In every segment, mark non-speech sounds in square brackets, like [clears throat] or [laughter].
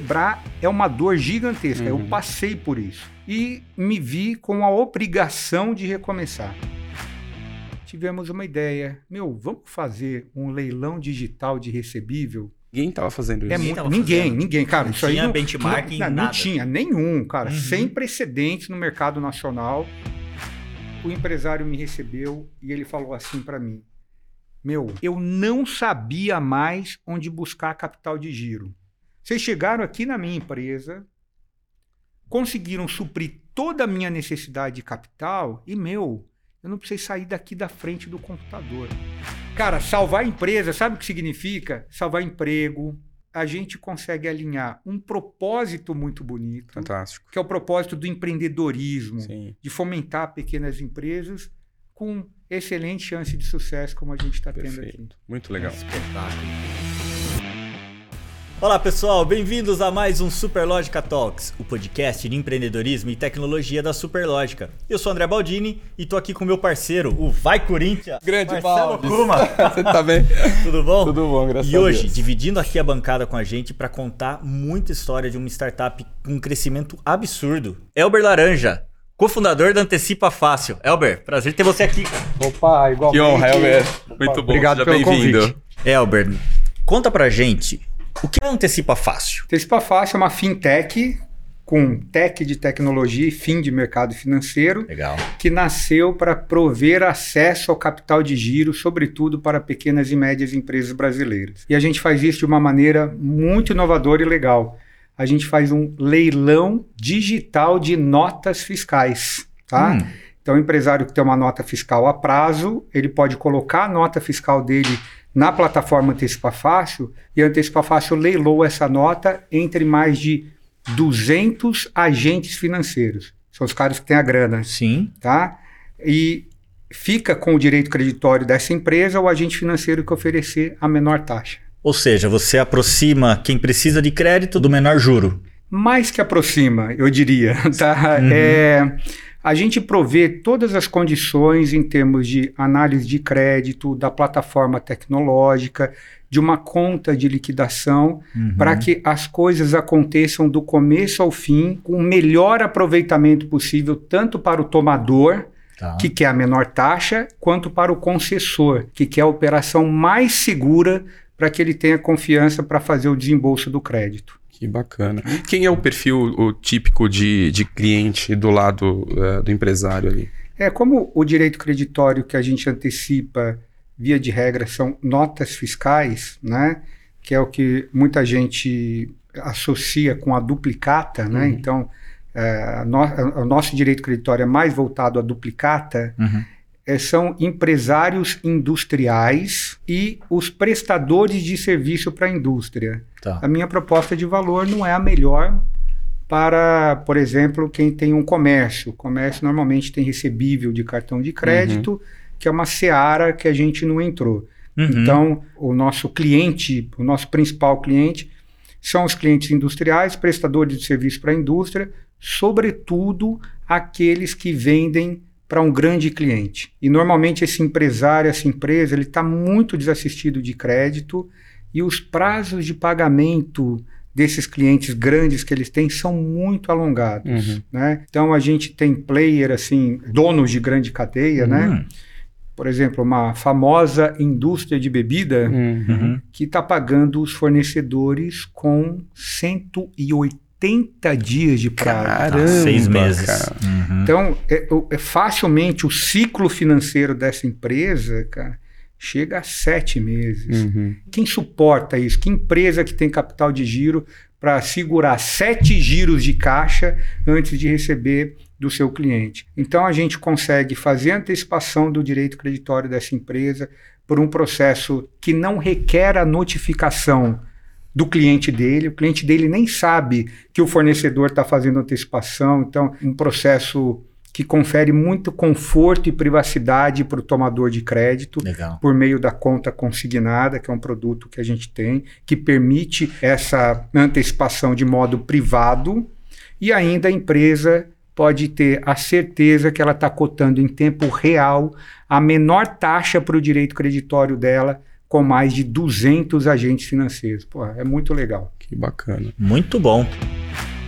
quebrar é uma dor gigantesca. Eu Uhum. passei por isso. E me vi com a obrigação de recomeçar. Tivemos uma ideia. Meu, vamos fazer um leilão digital de recebível? Ninguém tava fazendo isso. É Ninguém muito- tava ninguém, fazendo. ninguém, cara. Não isso aí tinha não, benchmarking, não, não, nada. tinha nenhum, cara. Uhum. Sem precedentes no mercado nacional. O empresário me recebeu e ele falou assim para mim: Meu, eu não sabia mais onde buscar capital de giro. Vocês chegaram aqui na minha empresa, conseguiram suprir toda a minha necessidade de capital e, meu, eu não precisei sair daqui da frente do computador. Cara, salvar a empresa, sabe o que significa? Salvar emprego. A gente consegue alinhar um propósito muito bonito, Fantástico. que é o propósito do empreendedorismo, Sim. de fomentar pequenas empresas com excelente chance de sucesso, como a gente está tendo aqui. Muito legal. Espetáculo. Olá pessoal, bem-vindos a mais um Superlógica Talks, o podcast de empreendedorismo e tecnologia da Superlógica. Eu sou o André Baldini e tô aqui com meu parceiro, o Vai Corinthians, Grande Marcelo Baldes. Kuma. [laughs] Você tá bem? Tudo bom? Tudo bom, graças E a hoje, Deus. dividindo aqui a bancada com a gente para contar muita história de uma startup com um crescimento absurdo. Elber Laranja, cofundador da Antecipa Fácil. Elber, prazer ter você aqui. Opa, igualmente. Que honra, Elber. Muito bom. Obrigado Seja pelo bem-vindo. convite. Elber, conta pra gente o que é Antecipa Fácil. Antecipa Fácil é uma fintech com tech de tecnologia e fim de mercado financeiro, Legal. que nasceu para prover acesso ao capital de giro, sobretudo para pequenas e médias empresas brasileiras. E a gente faz isso de uma maneira muito inovadora e legal. A gente faz um leilão digital de notas fiscais, tá? Hum. Então, o empresário que tem uma nota fiscal a prazo, ele pode colocar a nota fiscal dele na plataforma Antecipa Fácil e a Antecipa Fácil leilou essa nota entre mais de 200 agentes financeiros. São os caras que têm a grana, Sim. tá? E fica com o direito creditório dessa empresa o agente financeiro que oferecer a menor taxa. Ou seja, você aproxima quem precisa de crédito do menor juro. mais que aproxima, eu diria. [laughs] Tá? Uhum. É, a gente provê todas as condições em termos de análise de crédito, da plataforma tecnológica, de uma conta de liquidação, Uhum. para que as coisas aconteçam do começo ao fim, com o melhor aproveitamento possível, tanto para o tomador, Tá. que quer a menor taxa, quanto para o concessor, que quer a operação mais segura para que ele tenha confiança para fazer o desembolso do crédito. Que bacana. Quem é o perfil o típico de, de cliente do lado eh, do empresário ali? É, como o direito creditório que a gente antecipa, via de regra, são notas fiscais, né? Que é o que muita gente associa com a duplicata, né? Uhum. Então, é, a no- o nosso direito creditório é mais voltado à duplicata. Uhum. É, são empresários industriais e os prestadores de serviço para a indústria. Tá. A minha proposta de valor não é a melhor para, por exemplo, quem tem um comércio. O comércio normalmente tem recebível de cartão de crédito, que é uma seara que a gente não entrou. Uhum. Então, o nosso cliente, o nosso principal cliente, são os clientes industriais, prestadores de serviço para a indústria, sobretudo aqueles que vendem para um grande cliente. E normalmente esse empresário, essa empresa, ele está muito desassistido de crédito e os prazos de pagamento desses clientes grandes que eles têm são muito alongados. Uhum. Né? Então a gente tem player assim, donos de grande cadeia, né? Hum. Por exemplo, uma famosa indústria de bebida Uhum. que está pagando os fornecedores com 180 dias de prazo. Caramba, seis meses. cara. Uhum. Então, é, é facilmente o ciclo financeiro dessa empresa, cara, chega a sete meses. Uhum. Quem suporta isso? Que empresa que tem capital de giro para segurar sete giros de caixa antes de receber do seu cliente? Então a gente consegue fazer antecipação do direito creditório dessa empresa por um processo que não requer a notificação do cliente dele. O cliente dele nem sabe que o fornecedor está fazendo antecipação. Então, um processo que confere muito conforto e privacidade para o tomador de crédito Legal. por meio da conta consignada, que é um produto que a gente tem, que permite essa antecipação de modo privado, e ainda a empresa pode ter a certeza que ela está cotando em tempo real a menor taxa para o direito creditório dela com mais de 200 agentes financeiros. Pô, é muito legal. Que bacana. Muito bom.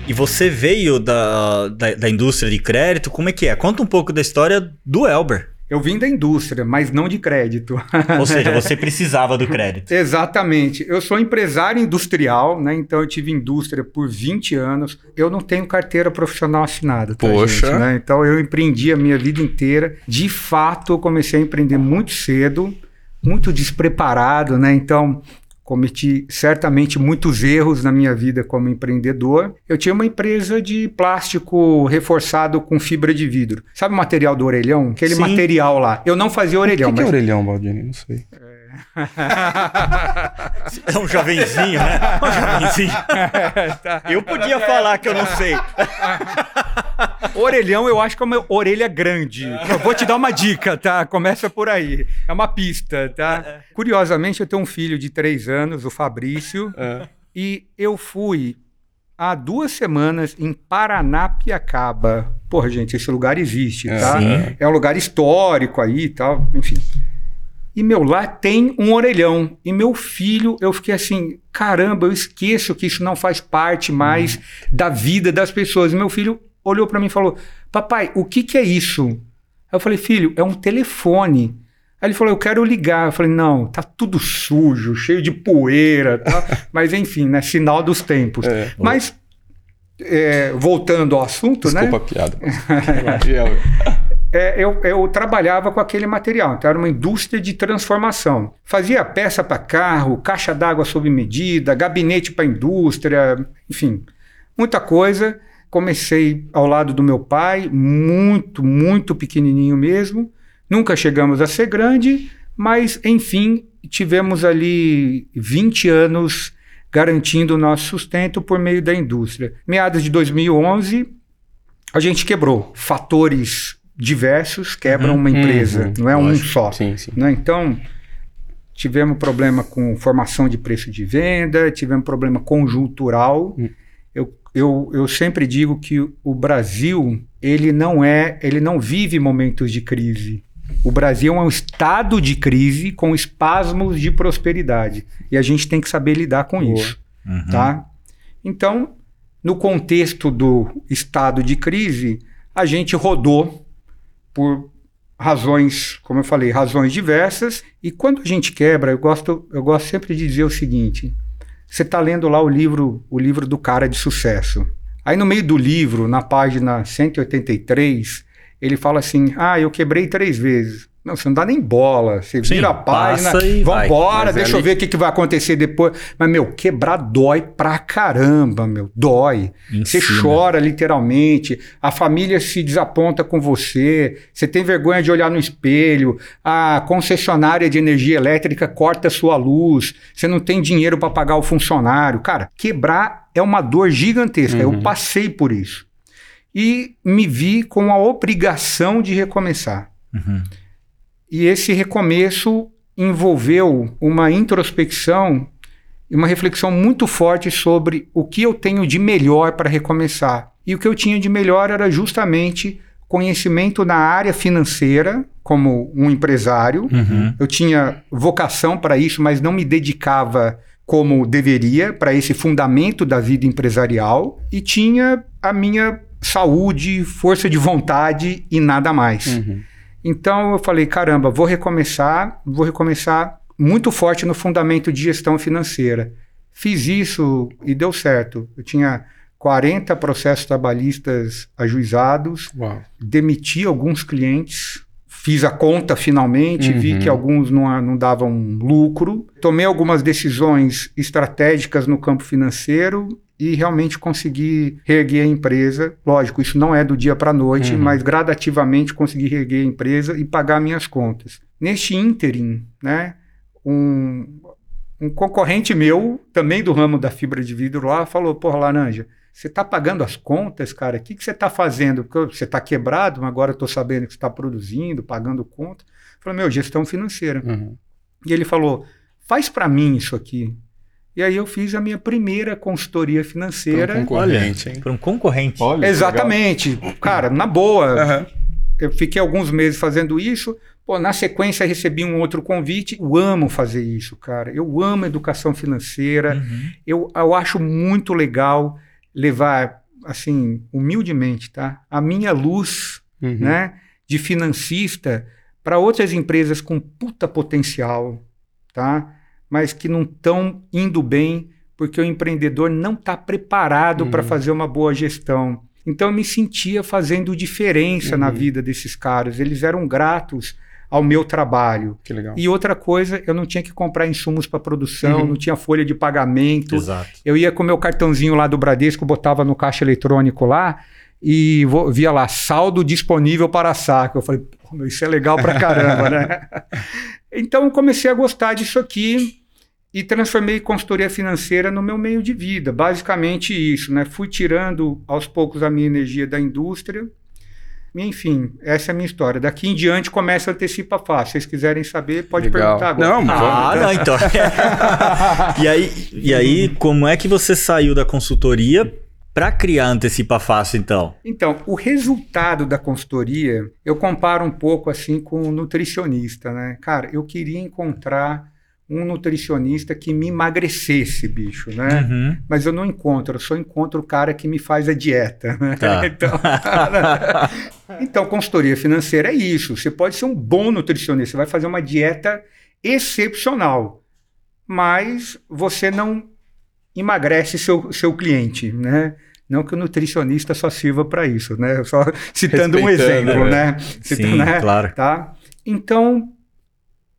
E você veio da, da, da indústria de crédito, como é que é? Conta um pouco da história do Elber. Eu vim da indústria, mas não de crédito. Ou seja, você [laughs] precisava do crédito. Exatamente. Eu sou empresário industrial, né? Então eu tive indústria por 20 anos. Eu não tenho carteira profissional assinada. Tá, Poxa. gente, né? Então eu empreendi a minha vida inteira. De fato, eu comecei a empreender muito cedo, muito despreparado, né? Então cometi certamente muitos erros na minha vida como empreendedor. Eu tinha uma empresa de plástico reforçado com fibra de vidro. Sabe o material do orelhão? Aquele Sim. material lá. Eu não fazia O que, orelhão, que é mas orelhão, Baldini? Não sei. É um jovenzinho, né? [laughs] Um jovenzinho. Eu podia falar que eu não sei. [laughs] Orelhão, eu acho que é uma orelha grande. Eu vou te dar uma dica, tá? Começa por aí. É uma pista, tá? Curiosamente, eu tenho um filho de três anos, o Fabrício, É. e eu fui há duas semanas em Paranapiacaba. Porra, gente, esse lugar existe, É. tá? Sim. É um lugar histórico aí e tal, enfim. E meu, lá tem um orelhão. E meu filho, eu fiquei assim, caramba, eu esqueço que isso não faz parte mais da vida das pessoas. E meu filho olhou para mim e falou: Papai, o que, que é isso? Aí eu falei: Filho, é um telefone. Aí ele falou: Eu quero ligar. Eu falei: Não, tá tudo sujo, cheio de poeira. Tá? [laughs] Mas enfim, né? Sinal dos tempos. É. Mas, é, voltando ao assunto, né? Desculpa a piada. [laughs] É, eu, eu trabalhava com aquele material, então era uma indústria de transformação. Fazia peça para carro, caixa d'água sob medida, gabinete para indústria, enfim, muita coisa. Comecei ao lado do meu pai, muito, muito pequenininho mesmo. Nunca chegamos a ser grande, mas enfim, tivemos ali 20 anos garantindo o nosso sustento por meio da indústria. Meados de 2011, a gente quebrou. Fatores diversos quebram uma empresa, Uhum, não é um lógico. só. Sim, sim. né? Então, tivemos problema com formação de preço de venda, tivemos problema conjuntural. Hum. Eu, eu, eu sempre digo que o Brasil, ele não é, ele não vive momentos de crise. O Brasil é um estado de crise com espasmos de prosperidade. E a gente tem que saber lidar com Boa. isso tá? Então, no contexto do estado de crise, a gente rodou por razões, como eu falei, razões diversas. E quando a gente quebra, eu gosto, eu gosto sempre de dizer o seguinte: você está lendo lá o livro, o livro do cara de sucesso. Aí no meio do livro, na página 183, ele fala assim: Ah, eu quebrei três vezes. Não, você não dá nem bola. Você Sim, vira a página, vambora, Mas deixa eu ver o que, que vai acontecer depois. Mas, meu, quebrar dói pra caramba, meu. Dói. Você chora literalmente, a família se desaponta com você, você tem vergonha de olhar no espelho, a concessionária de energia elétrica corta sua luz, você não tem dinheiro para pagar o funcionário. Cara, quebrar é uma dor gigantesca. Eu passei por isso. E me vi com a obrigação de recomeçar. Uhum. E esse recomeço envolveu uma introspecção e uma reflexão muito forte sobre o que eu tenho de melhor para recomeçar. E o que eu tinha de melhor era justamente conhecimento na área financeira, como um empresário. Uhum. Eu tinha vocação para isso, mas não me dedicava como deveria para esse fundamento da vida empresarial. E tinha a minha saúde, força de vontade e nada mais. Uhum. Então eu falei, caramba, vou recomeçar, vou recomeçar muito forte no fundamento de gestão financeira. Fiz isso e deu certo. Eu tinha 40 processos trabalhistas ajuizados, Uau. demiti alguns clientes, fiz a conta finalmente, vi Uhum. que alguns não, não davam lucro, tomei algumas decisões estratégicas no campo financeiro e realmente consegui reerguer a empresa. Lógico, isso não é do dia para a noite, Uhum. mas gradativamente consegui reerguer a empresa e pagar minhas contas. Neste ínterim, né, um, um concorrente meu, também do ramo da fibra de vidro lá, falou, porra, Laranja, você está pagando as contas, cara? O que, que você está fazendo? Porque você está quebrado, mas agora eu estou sabendo que você está produzindo, pagando conta. Eu falei, meu, gestão financeira. Uhum. E ele falou, faz para mim isso aqui. E aí eu fiz a minha primeira consultoria financeira. Pra um concorrente, hein? Para um concorrente. Olha, Exatamente. Cara, na boa, legal. Aham. eu fiquei alguns meses fazendo isso, Pô, na sequência recebi um outro convite. Eu amo fazer isso, cara. Eu amo educação financeira. Uhum. Eu, eu acho muito legal levar, assim, humildemente, tá? A minha luz, Uhum. né, de financista para outras empresas com puta potencial, tá? Mas que não estão indo bem porque o empreendedor não está preparado para Uhum. fazer uma boa gestão. Então eu me sentia fazendo diferença na Uhum. vida desses caras. Eles eram gratos ao meu trabalho. Que legal. E outra coisa, eu não tinha que comprar insumos para produção, Uhum. não tinha folha de pagamento. Exato. Eu ia com o meu cartãozinho lá do Bradesco, botava no caixa eletrônico lá e via lá, saldo disponível para saque. Eu falei, "Pô, meu, isso é legal pra caramba, né? [laughs] Então eu comecei a gostar disso aqui e transformei consultoria financeira no meu meio de vida. Basicamente isso, né? Fui tirando aos poucos a minha energia da indústria. Enfim, essa é a minha história. Daqui em diante começa a antecipa fácil. Se vocês quiserem saber, pode Legal. perguntar agora. Não, Ah, vamos. não, então. [laughs] [laughs] e, aí, e aí, como é que você saiu da consultoria para criar Antecipa Fácil, então? Então, o resultado da consultoria, eu comparo um pouco assim com o nutricionista, né? Cara, eu queria encontrar um nutricionista que me emagrecesse, bicho, né? Uhum. Mas eu não encontro, eu só encontro o cara que me faz a dieta. né? Tá. [laughs] Então, então, consultoria financeira é isso. Você pode ser um bom nutricionista, você vai fazer uma dieta excepcional, mas você não emagrece seu, seu cliente, né? Não que o nutricionista só sirva para isso, né? Só [laughs] citando um exemplo, né? né? Citando, Sim, né? claro. tá? Então,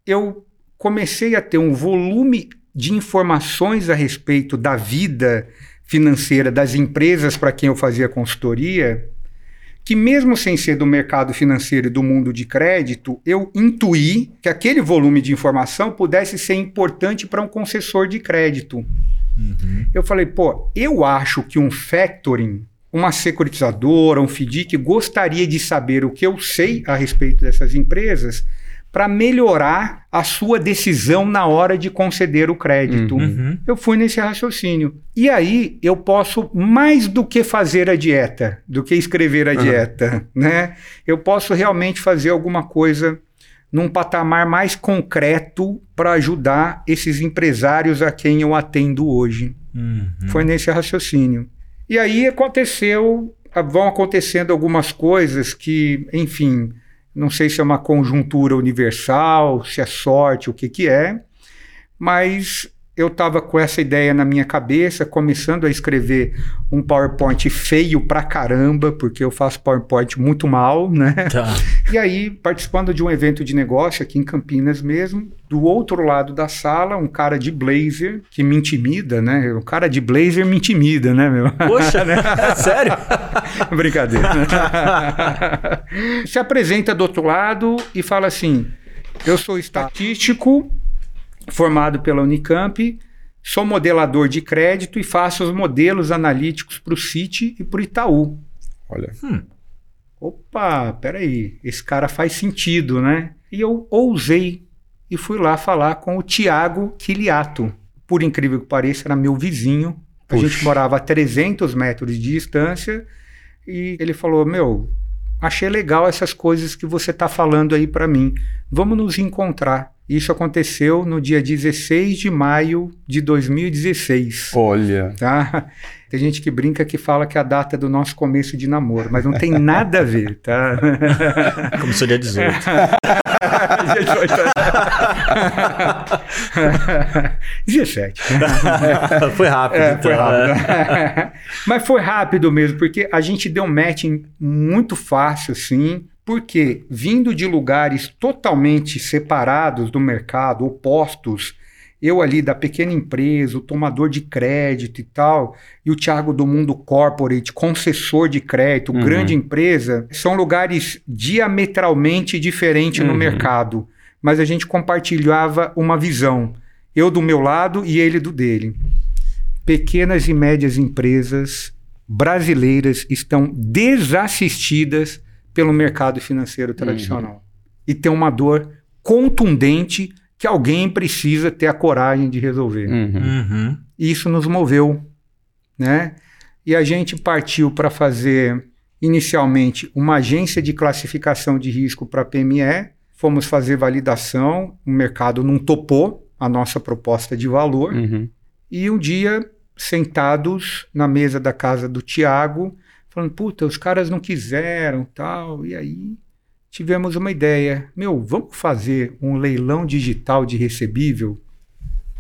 eu comecei a ter um volume de informações a respeito da vida financeira das empresas para quem eu fazia consultoria, que mesmo sem ser do mercado financeiro e do mundo de crédito, eu intuí que aquele volume de informação pudesse ser importante para um concessor de crédito. Uhum. Eu falei, pô, eu acho que um factoring, uma securitizadora, um FDIC gostaria de saber o que eu sei a respeito dessas empresas para melhorar a sua decisão na hora de conceder o crédito. Uhum. Uhum. Eu fui nesse raciocínio. E aí eu posso mais do que fazer a dieta, do que escrever a Uhum. dieta, né? Eu posso realmente fazer alguma coisa num patamar mais concreto para ajudar esses empresários a quem eu atendo hoje. Uhum. Foi nesse raciocínio. E aí aconteceu, vão acontecendo algumas coisas que, enfim, não sei se é uma conjuntura universal, se é sorte, o que que é, mas eu estava com essa ideia na minha cabeça, começando a escrever um PowerPoint feio pra caramba, porque eu faço PowerPoint muito mal, né? Tá. E aí, participando de um evento de negócio aqui em Campinas mesmo, do outro lado da sala, um cara de blazer que me intimida, né? Um cara de blazer me intimida, né, meu? Poxa, [laughs] né? Sério? [laughs] Brincadeira. [laughs] Se apresenta do outro lado e fala assim: Eu sou estatístico, formado pela Unicamp, sou modelador de crédito e faço os modelos analíticos para o Citi e para o Itaú. Olha. Opa, peraí, esse cara faz sentido, né? E eu ousei e fui lá falar com o Tiago Quiliato. Por incrível que pareça, era meu vizinho. A Puxa. gente morava a 300 metros de distância e ele falou: Meu, achei legal essas coisas que você está falando aí para mim. Vamos nos encontrar. Isso aconteceu no dia 16 de maio de 2016. Olha. Tá? Tem gente que brinca que fala que é a data do nosso começo de namoro, mas não tem nada a ver, tá? Começou dia 18. [laughs] 17. [laughs] foi rápido. É, foi então, né? rápido. [laughs] Mas foi rápido mesmo, porque a gente deu um matching muito fácil, assim, porque vindo de lugares totalmente separados do mercado, opostos, eu ali da pequena empresa, o tomador de crédito e tal, e o Thiago do mundo corporate, concessor de crédito, Uhum. grande empresa, são lugares diametralmente diferentes no Uhum. mercado, mas a gente compartilhava uma visão, eu do meu lado e ele do dele pequenas e médias empresas brasileiras estão desassistidas pelo mercado financeiro tradicional. E tem uma dor contundente que alguém precisa ter a coragem de resolver. Uhum. Uhum. E isso nos moveu, né? E a gente partiu para fazer inicialmente uma agência de classificação de risco para PME, fomos fazer validação, o mercado não topou a nossa proposta de valor. Uhum. E um dia, sentados na mesa da casa do Tiago, falando, puta, os caras não quiseram, tal. E aí tivemos uma ideia. Meu, vamos fazer um leilão digital de recebível?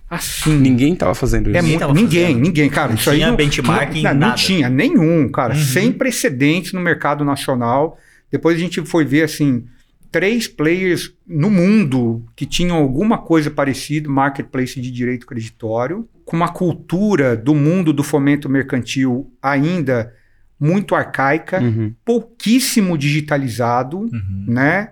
Assim. Ninguém tava fazendo isso. É Ninguém ninguém, fazendo. ninguém, cara. Não isso aí tinha não, benchmarking, não, não nada. tinha nenhum, cara. Uhum. Sem precedentes no mercado nacional. Depois a gente foi ver assim três players no mundo que tinham alguma coisa parecida, marketplace de direito creditório, com uma cultura do mundo do fomento mercantil ainda muito arcaica, Uhum. pouquíssimo digitalizado, Uhum. né?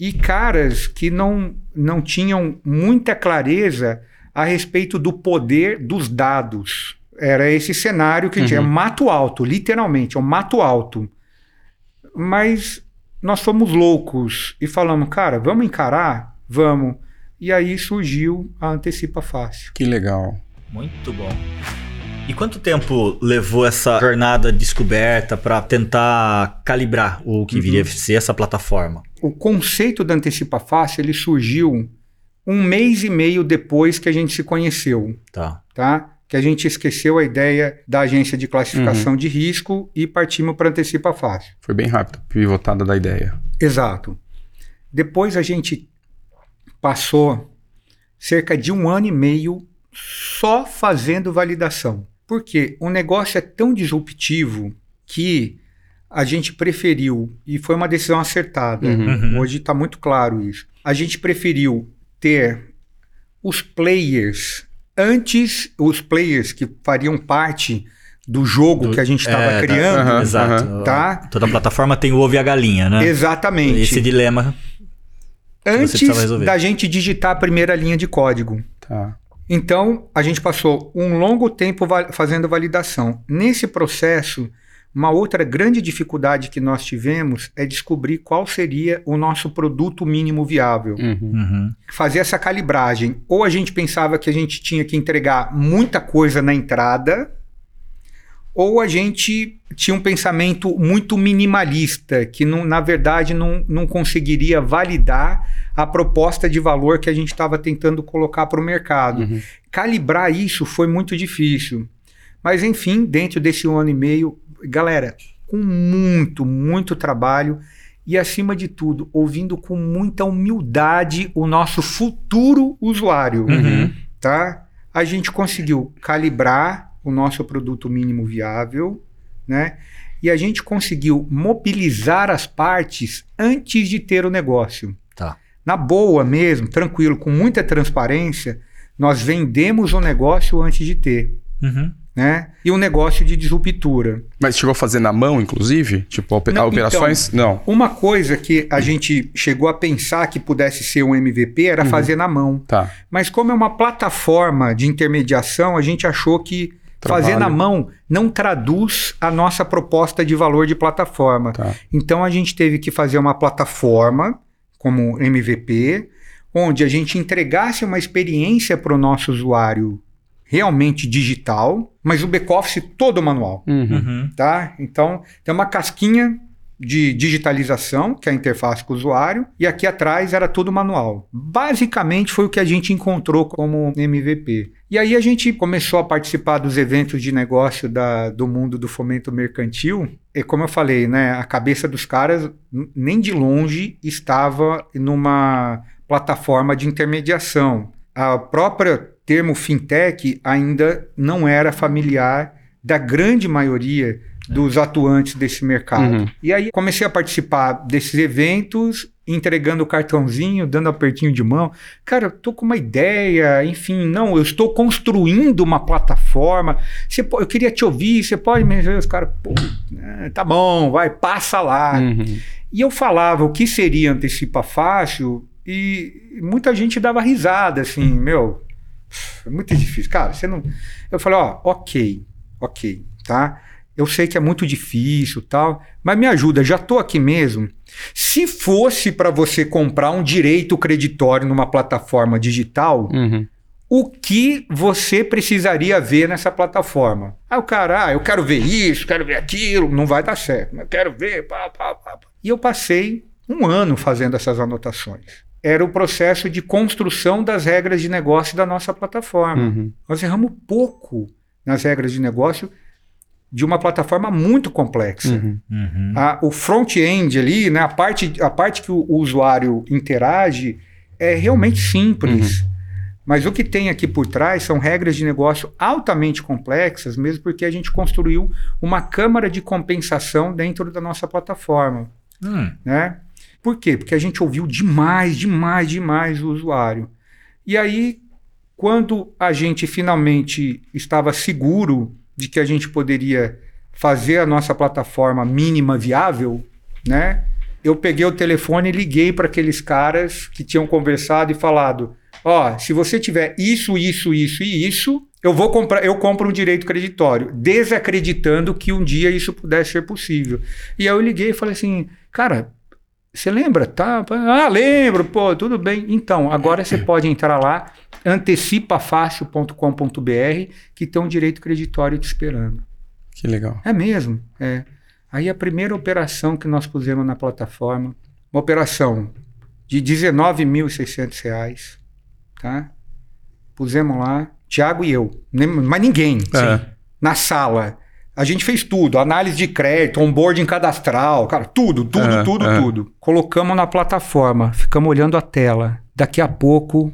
E caras que não, não tinham muita clareza a respeito do poder dos dados. Era esse cenário que tinha Uhum. mato alto, literalmente, é um mato alto. Mas nós fomos loucos e falamos, cara, vamos encarar? Vamos. E aí surgiu a Antecipa Fácil. Que legal. Muito bom. E quanto tempo levou essa jornada de descoberta para tentar calibrar o que viria a ser essa plataforma? O conceito da Antecipa Fácil ele surgiu um mês e meio depois que a gente se conheceu. Tá. tá? Que a gente esqueceu a ideia da agência de classificação de risco e partimos para antecipa fácil. Foi bem rápido, pivotada da ideia. Exato. Depois a gente passou cerca de um ano e meio só fazendo validação. Porque o negócio é tão disruptivo que a gente preferiu, e foi uma decisão acertada, Uhum. Uhum. hoje está muito claro isso. A gente preferiu ter os players antes, os players que fariam parte do jogo Do- que a gente estava É, tá. criando, Aham, Exato. tá? Toda plataforma tem o ovo e a galinha, né? Exatamente. Esse dilema. antes da gente digitar a primeira linha de código. Tá. Então, a gente passou um longo tempo va- fazendo validação. Nesse processo, uma outra grande dificuldade que nós tivemos é descobrir qual seria o nosso produto mínimo viável. Uhum. Uhum. Fazer essa calibragem. Ou a gente pensava que a gente tinha que entregar muita coisa na entrada, ou a gente tinha um pensamento muito minimalista, que não- na verdade não, não conseguiria validar a proposta de valor que a gente estava tentando colocar para o mercado. Uhum. Calibrar isso foi muito difícil. Mas, enfim, dentro desse um ano e meio, galera, com muito, muito trabalho e, acima de tudo, ouvindo com muita humildade o nosso futuro usuário, Uhum. tá? A gente conseguiu calibrar o nosso produto mínimo viável, né? E a gente conseguiu mobilizar as partes antes de ter o negócio. Tá. Na boa mesmo, tranquilo, com muita transparência, nós vendemos o negócio antes de ter, Uhum. né? E um negócio de disruptura. Mas chegou a fazer na mão, inclusive? Tipo, Não, operações? Não. Uma coisa que a gente chegou a pensar que pudesse ser um MVP era fazer na mão. Tá. Mas como é uma plataforma de intermediação, a gente achou que Trabalho. fazer na mão não traduz a nossa proposta de valor de plataforma. Tá. Então a gente teve que fazer uma plataforma como MVP, onde a gente entregasse uma experiência para o nosso usuário realmente digital, mas o back-office todo manual Uhum. Uhum. tá? Então, tem uma casquinha de digitalização, que é a interface com o usuário, e aqui atrás era tudo manual. Basicamente foi o que a gente encontrou como MVP. E aí a gente começou a participar dos eventos de negócio da- do mundo do fomento mercantil, e como eu falei, né, a cabeça dos caras nem de longe estava numa plataforma de intermediação. A própria termo fintech ainda não era familiar da grande maioria dos atuantes desse mercado. Uhum. E aí comecei a participar desses eventos, entregando o cartãozinho, dando apertinho de mão. Cara, eu tô com uma ideia, enfim, não, eu estou construindo uma plataforma. Você eu queria te ouvir, você pode me os caras, pô, né, tá bom, vai, passa lá. Uhum. E eu falava o que seria antecipa fácil e muita gente dava risada, assim, meu, é muito difícil. Cara, você não. Eu falei, ó, ok, ok, tá? Eu sei que é muito difícil tal, mas me ajuda, já tô aqui mesmo. Se fosse para você comprar um direito creditório numa plataforma digital, Uhum. o que você precisaria ver nessa plataforma. Aí o cara, ah, eu quero ver isso, quero ver aquilo, não vai dar certo, mas eu quero ver, pá, pá. pá. E eu passei um ano fazendo essas anotações. Era o processo de construção das regras de negócio da nossa plataforma. Uhum. Nós erramos pouco nas regras de negócio de uma plataforma muito complexa. Uhum. Uhum. A- o front-end ali, né, a, parte, a parte que o, o usuário interage é realmente simples. Mas o que tem aqui por trás são regras de negócio altamente complexas, mesmo porque a gente construiu uma câmara de compensação dentro da nossa plataforma. Hum. Né? Por quê? Porque a gente ouviu demais, demais, demais o usuário. E aí, quando a gente finalmente estava seguro de que a gente poderia fazer a nossa plataforma mínima viável, né? Eu peguei o telefone e liguei para aqueles caras que tinham conversado e falado: ó, se você tiver isso, isso, isso e isso, eu vou comprar, eu compro um direito creditório, desacreditando que um dia isso pudesse ser possível. E aí eu liguei e falei assim, cara, você lembra? Tá? Ah, lembro, pô, tudo bem. Então, agora você pode entrar lá, antecipafácil.com.br, que tem um direito creditório te esperando. Que legal. É mesmo, é. Aí a primeira operação que nós pusemos na plataforma, uma operação de 19.600 reais, tá? Pusemos lá, Tiago e eu, mas ninguém, É. na sala. A gente fez tudo, análise de crédito, onboarding cadastral, cara, tudo, tudo, É, tudo, é. tudo. Colocamos na plataforma, ficamos olhando a tela. Daqui a pouco,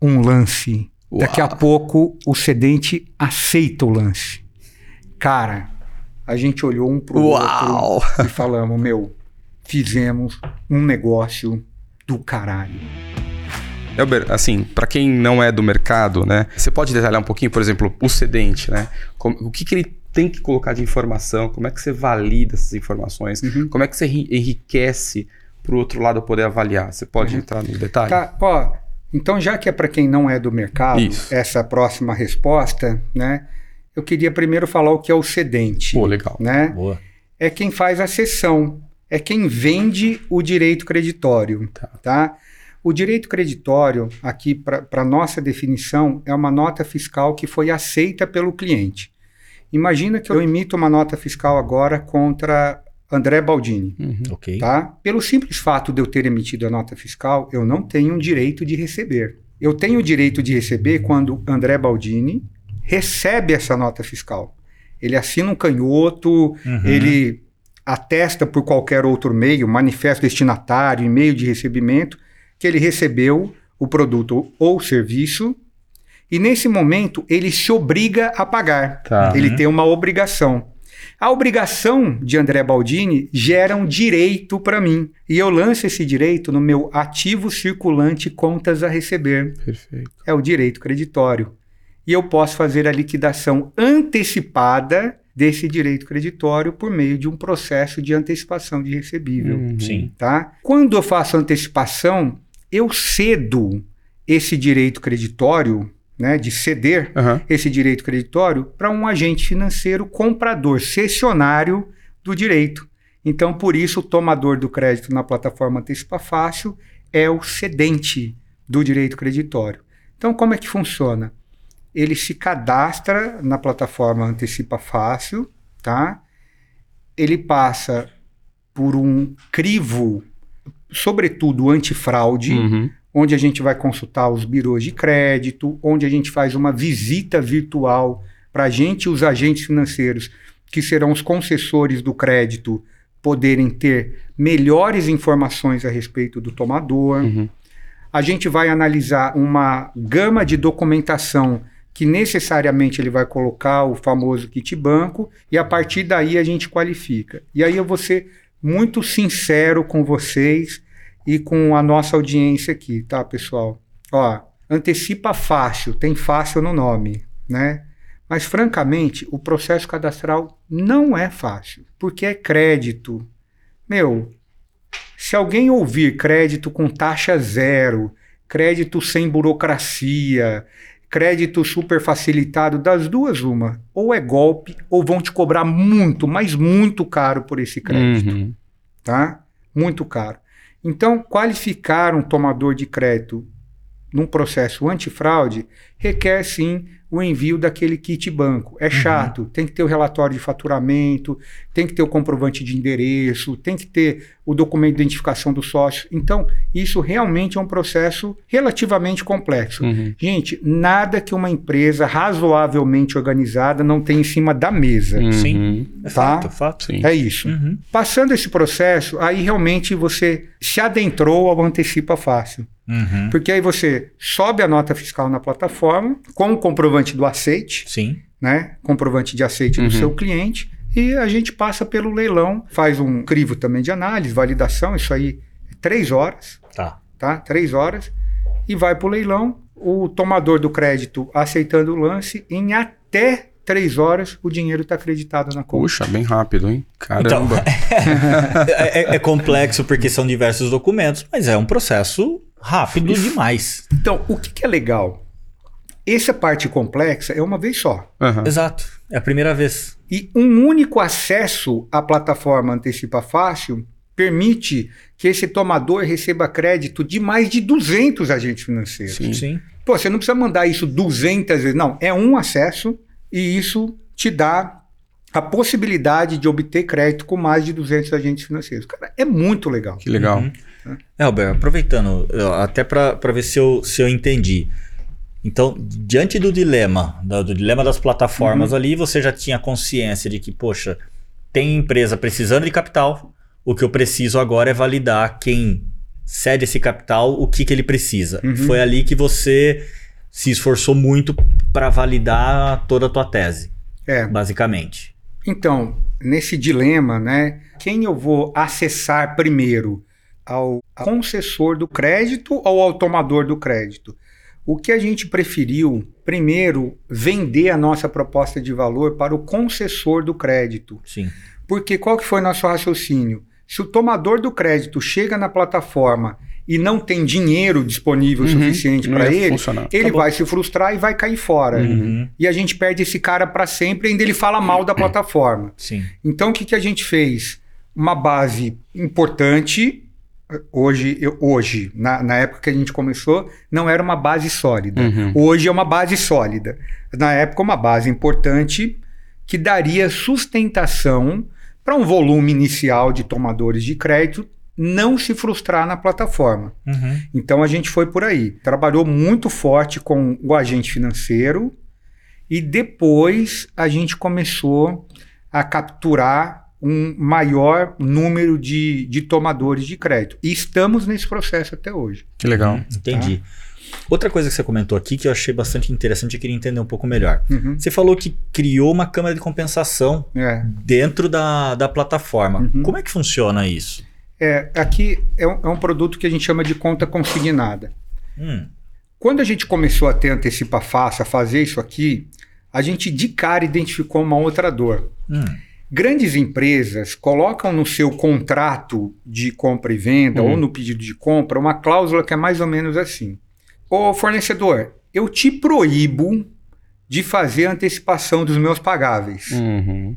um lance. Daqui a Uau. pouco, o cedente aceita o lance. Cara, a gente olhou um pro Uau! outro e falamos, meu, fizemos um negócio do caralho. Elber, assim, para quem não é do mercado, né? Você pode detalhar um pouquinho, por exemplo, o cedente, né? O que, que ele tem que colocar de informação? Como é que você valida essas informações? Uhum. Como é que você enri- enriquece para o outro lado poder avaliar? Você pode Uhum. entrar no detalhe? Tá, ó, então já que é para quem não é do mercado, Isso. essa próxima resposta, né? Eu queria primeiro falar o que é o cedente, Pô, legal. né? Boa. É quem faz a cessão, é quem vende o direito creditório, Tá. tá? O direito creditório, aqui para nossa definição, é uma nota fiscal que foi aceita pelo cliente. Imagina que eu emito uma nota fiscal agora contra André Baldini. Uhum. Ok. Tá? Pelo simples fato de eu ter emitido a nota fiscal, eu não tenho o direito de receber. Eu tenho o direito de receber quando André Baldini recebe essa nota fiscal. Ele assina um canhoto, Uhum. ele atesta por qualquer outro meio, manifesto destinatário, e-mail de recebimento, que ele recebeu o produto ou serviço, e nesse momento ele se obriga a pagar. Tá. Ele tem uma obrigação. A obrigação de André Baldini gera um direito para mim. E eu lanço esse direito no meu ativo circulante contas a receber. Perfeito. É o direito creditório. E eu posso fazer a liquidação antecipada desse direito creditório por meio de um processo de antecipação de recebível Uhum. Sim. tá? Quando eu faço antecipação, eu cedo esse direito creditório, né, de ceder Aham. esse direito creditório para um agente financeiro comprador, cessionário do direito. Então, por isso, o tomador do crédito na plataforma Antecipa Fácil é o cedente do direito creditório. Então, como é que funciona? Ele se cadastra na plataforma Antecipa Fácil, tá? Ele passa por um crivo, sobretudo antifraude, Uhum. Onde a gente vai consultar os birôs de crédito, onde a gente faz uma visita virtual para a gente e os agentes financeiros, que serão os concessores do crédito, poderem ter melhores informações a respeito do tomador. Uhum. A gente vai analisar uma gama de documentação que necessariamente ele vai colocar o famoso kit banco e a partir daí a gente qualifica. E aí eu vou ser muito sincero com vocês e com a nossa audiência aqui, tá, pessoal? Ó, antecipa fácil, tem fácil no nome, né? Mas francamente, o processo cadastral não é fácil, porque é crédito. Meu, se alguém ouvir crédito com taxa zero, crédito sem burocracia, crédito super facilitado, das duas, uma. Ou é golpe, ou vão te cobrar muito, mas muito caro por esse crédito, Uhum. tá? Muito caro. Então, qualificar um tomador de crédito num processo antifraude requer sim o envio daquele kit banco. É chato, tem que ter o relatório de faturamento, tem que ter o comprovante de endereço, tem que ter o documento de identificação do sócio. Então, isso realmente é um processo relativamente complexo. Uhum. Gente, nada que uma empresa razoavelmente organizada não tem em cima da mesa. Uhum. Sim. É Tá. fato, fato. Sim. É isso. Uhum. Passando esse processo, aí realmente você se adentrou ao Antecipa Fácil. Uhum. Porque aí você sobe a nota fiscal na plataforma com o comprovante do aceite, Sim. né? Comprovante de aceite Uhum. do seu cliente. E a gente passa pelo leilão, faz um crivo também de análise, validação, isso aí é três horas, Tá. tá? Três horas. E vai para o leilão, o tomador do crédito aceitando o lance, em até três horas o dinheiro está acreditado na conta. Puxa, bem rápido, hein? Então, Caramba. [laughs] é, é- é complexo porque são diversos documentos, mas é um processo rápido demais. Então, o que, que é legal? Essa parte complexa é uma vez só. Aham. Exato. É a primeira vez. E um único acesso à plataforma Antecipa Fácil permite que esse tomador receba crédito de mais de 200 agentes financeiros. Sim. Sim. Pô, você não precisa mandar isso 200 vezes. Não, é um acesso e isso te dá a possibilidade de obter crédito com mais de 200 agentes financeiros. Cara, é muito legal. Que legal. Uhum. Elber, aproveitando, eu- até para ver se eu, se eu entendi. Então, diante do dilema, da- do, dilema das plataformas ali, você já tinha consciência de que, poxa, tem empresa precisando de capital, o que eu preciso agora é validar quem cede esse capital, o que, que ele precisa. Uhum. Foi ali que você se esforçou muito para validar toda a tua tese, É. basicamente. Então, nesse dilema, né, quem eu vou acessar primeiro? Ao concessor do crédito ou ao tomador do crédito? O que a gente preferiu, primeiro, vender a nossa proposta de valor para o concessor do crédito. Sim. Porque qual que foi nosso raciocínio? Se o tomador do crédito chega na plataforma e não tem dinheiro disponível Uhum. suficiente para ele, funcionar. ele Acabou. vai se frustrar e vai cair fora. Uhum. E a gente perde esse cara para sempre, ainda ele fala mal da plataforma. Sim. Então, o que, que a gente fez? Uma base importante. Hoje, eu- hoje na, na época que a gente começou, não era uma base sólida. Uhum. Hoje é uma base sólida. Na época, uma base importante que daria sustentação para um volume inicial de tomadores de crédito não se frustrar na plataforma. Uhum. Então a gente foi por aí. Trabalhou muito forte com o agente financeiro e depois a gente começou a capturar um maior número de, de tomadores de crédito. E estamos nesse processo até hoje. Que legal. Entendi. Outra coisa que você comentou aqui que eu achei bastante interessante e queria entender um pouco melhor. Uhum. Você falou que criou uma câmara de compensação É. dentro da, da plataforma. Uhum. Como é que funciona isso? É, aqui é um, é um produto que a gente chama de conta consignada. Hum, Quando a gente começou a ter antecipa fácil, a fazer isso aqui, a gente de cara identificou uma outra dor. hum, Grandes empresas colocam no seu contrato de compra e venda Uhum. ou no pedido de compra uma cláusula que é mais ou menos assim: Ô fornecedor, eu te proíbo de fazer antecipação dos meus pagáveis. Uhum.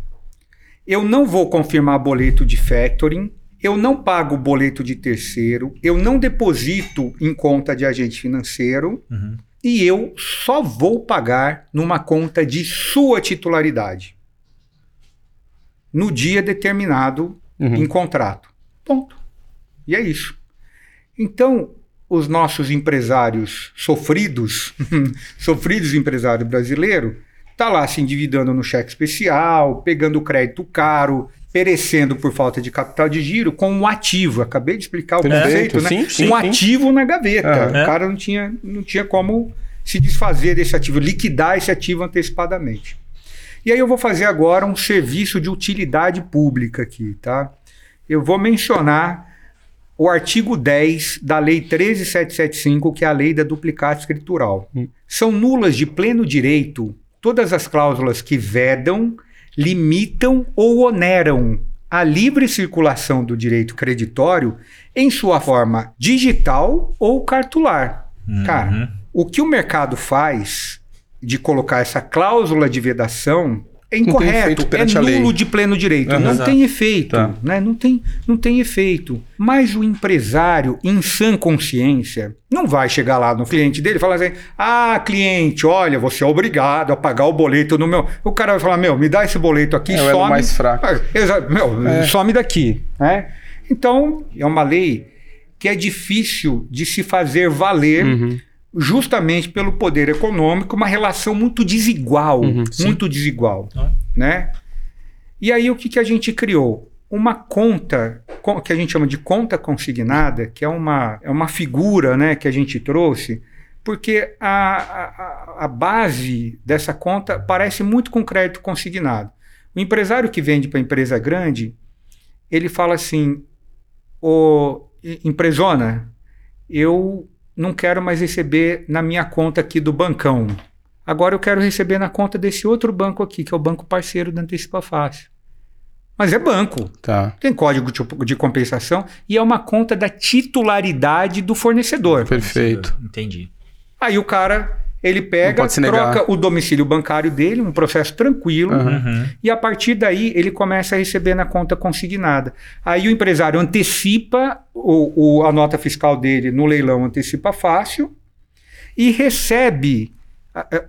Eu não vou confirmar boleto de factoring, eu não pago boleto de terceiro, eu não deposito em conta de agente financeiro uhum. e eu só vou pagar numa conta de sua titularidade. No dia determinado Uhum. em contrato. Ponto. E é isso. Então, os nossos empresários sofridos, [laughs] sofridos empresário brasileiro, tá lá se endividando no cheque especial, pegando crédito caro, perecendo por falta de capital de giro com um ativo. Acabei de explicar o Perfeito, conceito, né? sim, sim, um sim. ativo na gaveta. O cara não tinha, não tinha como se desfazer desse ativo, liquidar esse ativo antecipadamente. E aí eu vou fazer agora um serviço de utilidade pública aqui, tá? Eu vou mencionar o artigo 10 da Lei 13775, que é a lei da duplicata escritural. Hum. São nulas de pleno direito todas as cláusulas que vedam, limitam ou oneram a livre circulação do direito creditório em sua forma digital ou cartular. Cara, Uhum. o que o mercado faz de colocar essa cláusula de vedação é incorreto, é nulo de pleno direito. Aham. Não Exato. tem efeito, Tá. né? Não tem, não tem efeito. Mas o empresário, em sã consciência, não vai chegar lá no cliente dele e falar assim: ah, cliente, olha, você é obrigado a pagar o boleto no meu. O cara vai falar: meu, me dá esse boleto aqui, É o elo some. mais fraco. Meu, É. some daqui. Né? Então, é uma lei que é difícil de se fazer valer Uhum. Justamente pelo poder econômico, uma relação muito desigual, Uhum, sim. muito desigual, Ah. né? E aí o que, que a gente criou? Uma conta co- que a gente chama de conta consignada, que é uma, é uma figura, né, que a gente trouxe, porque a, a, a base dessa conta parece muito com crédito consignado. O empresário que vende para empresa grande, ele fala assim: Ô e- empresona, eu não quero mais receber na minha conta aqui do bancão. Agora eu quero receber na conta desse outro banco aqui, que é o banco parceiro da Antecipa Fácil. Mas é banco, Tá. tem código de, de compensação e é uma conta da titularidade do fornecedor. Perfeito. Entendi. Aí o cara, ele pega, troca o domicílio bancário dele, um processo tranquilo. Uhum. e a partir daí ele começa a receber na conta consignada. Aí o empresário antecipa o, o- a nota fiscal dele no leilão antecipa fácil e recebe.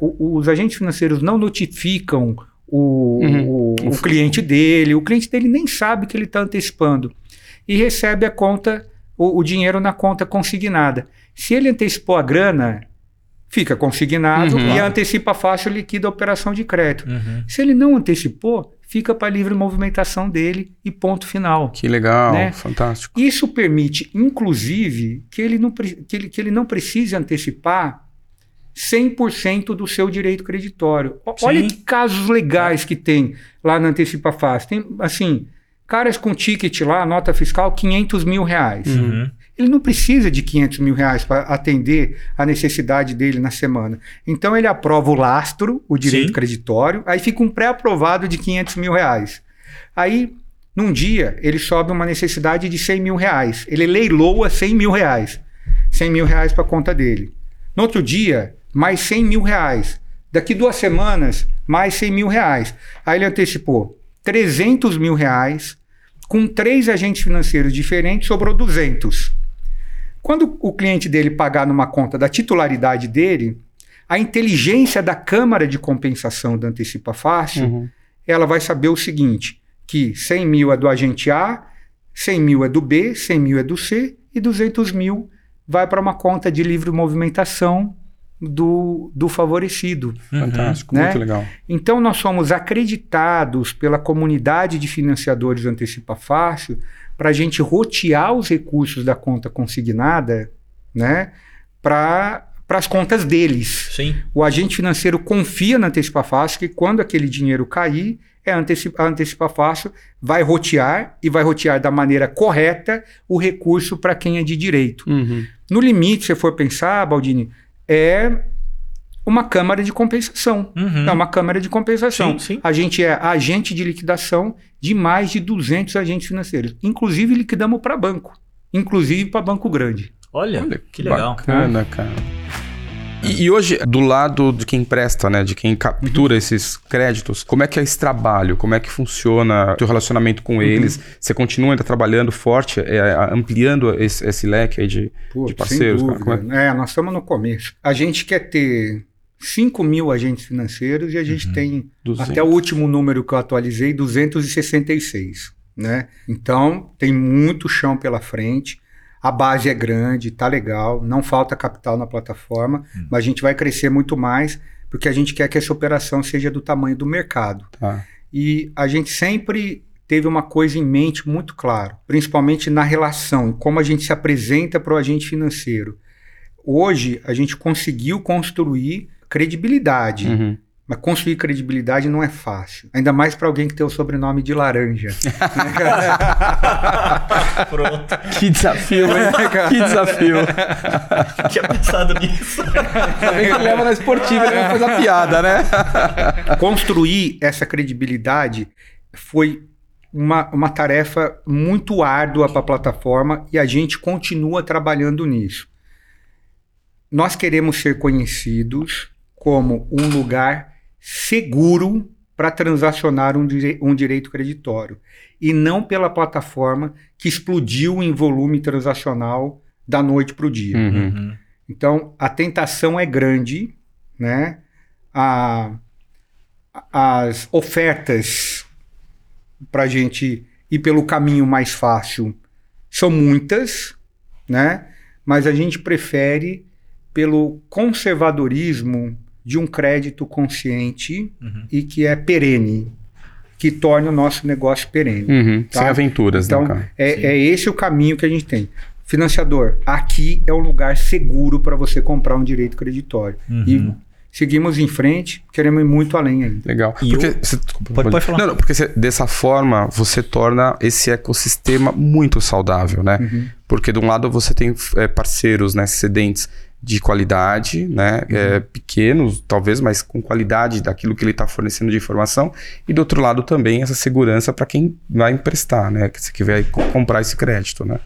Os agentes financeiros não notificam o, Uhum. o- o cliente dele, o cliente dele nem sabe que ele está antecipando. E recebe a conta, o, o dinheiro na conta consignada. Se ele antecipou a grana, fica consignado Uhum. e a antecipa fácil liquida a operação de crédito. Uhum. Se ele não antecipou, fica para livre movimentação dele e ponto final. Que legal, Né? fantástico. Isso permite, inclusive, que ele não, que ele, que ele não precise antecipar 100% do seu direito creditório. O-. Olha que casos legais que tem lá na Antecipa Fácil. Tem, assim, caras com ticket lá, nota fiscal, 500 mil reais. Uhum. Ele não precisa de 500 mil reais para atender a necessidade dele na semana. Então ele aprova o lastro, o direito Sim. creditório, aí fica um pré-aprovado de 500 mil reais. Aí, num dia, ele sobe uma necessidade de 100 mil reais. Ele leiloa 100 mil reais. 100 mil reais para a conta dele. No outro dia, mais 100 mil reais. Daqui duas semanas, mais 100 mil reais. Aí ele antecipou 300 mil reais. Com três agentes financeiros diferentes, sobrou 200. Quando o cliente dele pagar numa conta da titularidade dele, a inteligência da Câmara de Compensação da Antecipa Fácil, Uhum. ela vai saber o seguinte, que 100 mil é do agente A, 100 mil é do B, 100 mil é do C e 200 mil vai para uma conta de livre movimentação do, do favorecido. Fantástico, Né? muito legal. Então, nós somos acreditados pela comunidade de financiadores Antecipa Fácil para a gente rotear os recursos da conta consignada né, para as contas deles. Sim. O agente financeiro confia na Antecipa Fácil que quando aquele dinheiro cair, é a Antecipa, a Antecipa Fácil vai rotear e vai rotear da maneira correta o recurso para quem é de direito. Uhum. No limite, se você for pensar, Baldini, é uma câmara de compensação. Uhum. É uma câmara de compensação. Sim, sim. A gente é agente de liquidação de mais de 200 agentes financeiros. Inclusive, liquidamos para banco. Inclusive para banco grande. Olha, Olha que legal. Bacana, cara. E, e hoje, do lado de quem presta, né? De quem captura esses créditos, como é que é esse trabalho? Como é que funciona o teu relacionamento com eles? Você continua ainda trabalhando forte, é, ampliando esse, esse leque aí de, Pô, de parceiros? Sem dúvida. Como é? nós estamos no começo. A gente quer ter 5 mil agentes financeiros e a gente tem, 200. até o último número que eu atualizei, 266. Né? Então, tem muito chão pela frente. A base é grande, tá legal, não falta capital na plataforma, mas a gente vai crescer muito mais porque a gente quer que essa operação seja do tamanho do mercado. Tá. E a gente sempre teve uma coisa em mente muito claro, principalmente na relação, como a gente se apresenta para o agente financeiro. Hoje, a gente conseguiu construir credibilidade, Uhum. mas construir credibilidade não é fácil. Ainda mais para alguém que tem o sobrenome de laranja. [laughs] Pronto. Que desafio, hein? que desafio. [laughs] Tinha pensado nisso. Também que leva na esportiva, ele vai fazer a piada, né? construir essa credibilidade foi uma, uma tarefa muito árdua para a plataforma e a gente continua trabalhando nisso. Nós queremos ser conhecidos como um lugar seguro para transacionar um, dire um direito creditório e não pela plataforma que explodiu em volume transacional da noite para o dia. Uhum. Uhum. Então, a tentação é grande, né? A, as ofertas para a gente ir pelo caminho mais fácil são muitas, né? Mas a gente prefere pelo conservadorismo de um crédito consciente Uhum. e que é perene, que torne o nosso negócio perene. Uhum. Tá. Sem aventuras, Então, né, cara? Sim. é, é esse o caminho que a gente tem. Financiador, aqui é um lugar seguro para você comprar um direito creditório. Uhum. E seguimos em frente, queremos ir muito além ainda. Legal. E porque, o- você- desculpa, Pode- pode falar. Não, não, porque você- dessa forma você torna esse ecossistema muito saudável, né? Uhum. Porque de um lado você tem é, parceiros, né, cedentes de qualidade, né, Uhum. é, pequenos talvez, mas com qualidade daquilo que ele está fornecendo de informação, e do outro lado também essa segurança para quem vai emprestar, né, que, vai co- comprar esse crédito, né.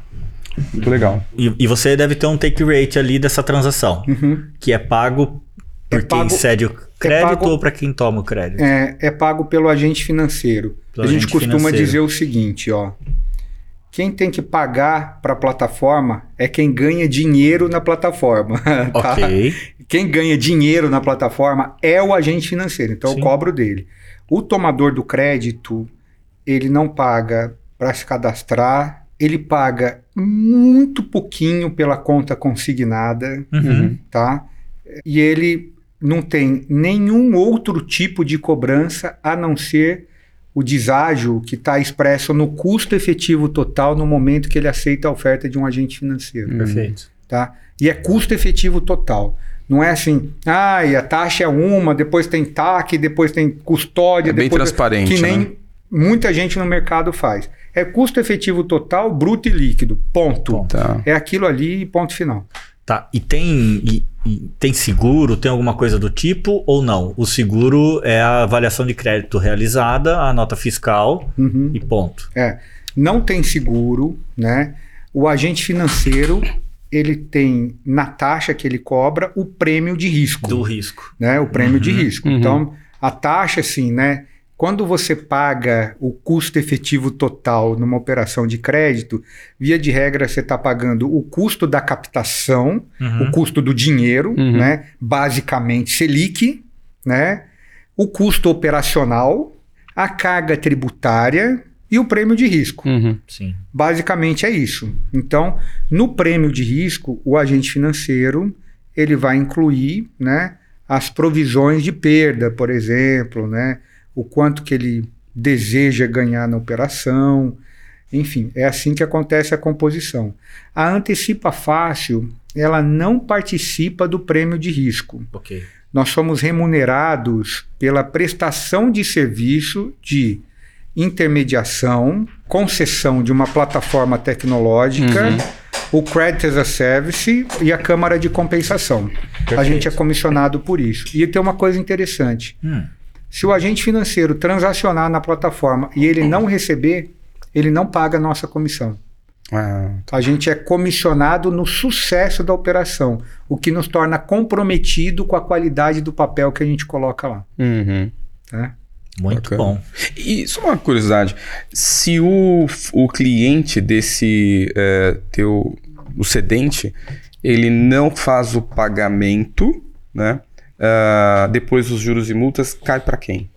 Muito legal. E, e você deve ter um take rate ali dessa transação, Uhum. que é pago por É quem pago- cede o crédito pago- ou para quem toma o crédito? É, é pago pelo agente financeiro. Pelo a gente costuma financeiro. dizer o seguinte, ó. Quem tem que pagar para a plataforma é quem ganha dinheiro na plataforma. [laughs] tá? Ok. Quem ganha dinheiro na plataforma é o agente financeiro, então Sim. eu cobro dele. O tomador do crédito, ele não paga para se cadastrar, ele paga muito pouquinho pela conta consignada, Uhum. tá? E ele não tem nenhum outro tipo de cobrança a não ser o deságio que está expresso no custo efetivo total no momento que ele aceita a oferta de um agente financeiro Perfeito. tá? E é custo efetivo total. Não é assim, ah, e a taxa é uma, depois tem TAC, depois tem custódia, É bem transparente, que nem né? muita gente no mercado faz. É custo efetivo total, bruto e líquido. Ponto. Ponto. Tá. É aquilo ali, ponto final. Tá. E tem, e- e tem seguro? Tem alguma coisa do tipo ou não? O seguro é a avaliação de crédito realizada, a nota fiscal Uhum. e ponto. É, não tem seguro, né? O agente financeiro ele tem na taxa que ele cobra o prêmio de risco. Do risco. né? O prêmio de Uhum, risco. uhum. Então, a taxa, assim, né? Quando você paga o custo efetivo total numa operação de crédito, via de regra você está pagando o custo da captação, Uhum. o custo do dinheiro, Uhum. né? Basicamente Selic, né? O custo operacional, a carga tributária e o prêmio de risco. Uhum. Sim. Basicamente é isso. Então, no prêmio de risco, o agente financeiro ele vai incluir, né, as provisões de perda, por exemplo, né, o quanto que ele deseja ganhar na operação, enfim, é assim que acontece a composição. A antecipa fácil, ela não participa do prêmio de risco. Ok. Nós somos remunerados pela prestação de serviço de intermediação, concessão de uma plataforma tecnológica, o Credit as a Service e a Câmara de Compensação. A gente é comissionado por isso. E tem uma coisa interessante: Hum. Se o agente financeiro transacionar na plataforma e ele não receber, ele não paga a nossa comissão. Ah, A gente é comissionado no sucesso da operação, o que nos torna comprometido com a qualidade do papel que a gente coloca lá. uhum. Né? Muito Bacana. bom. E só uma curiosidade, se o, o cliente desse é, teu, o cedente, ele não faz o pagamento, né? Ah, depois os juros e multas cai para quem?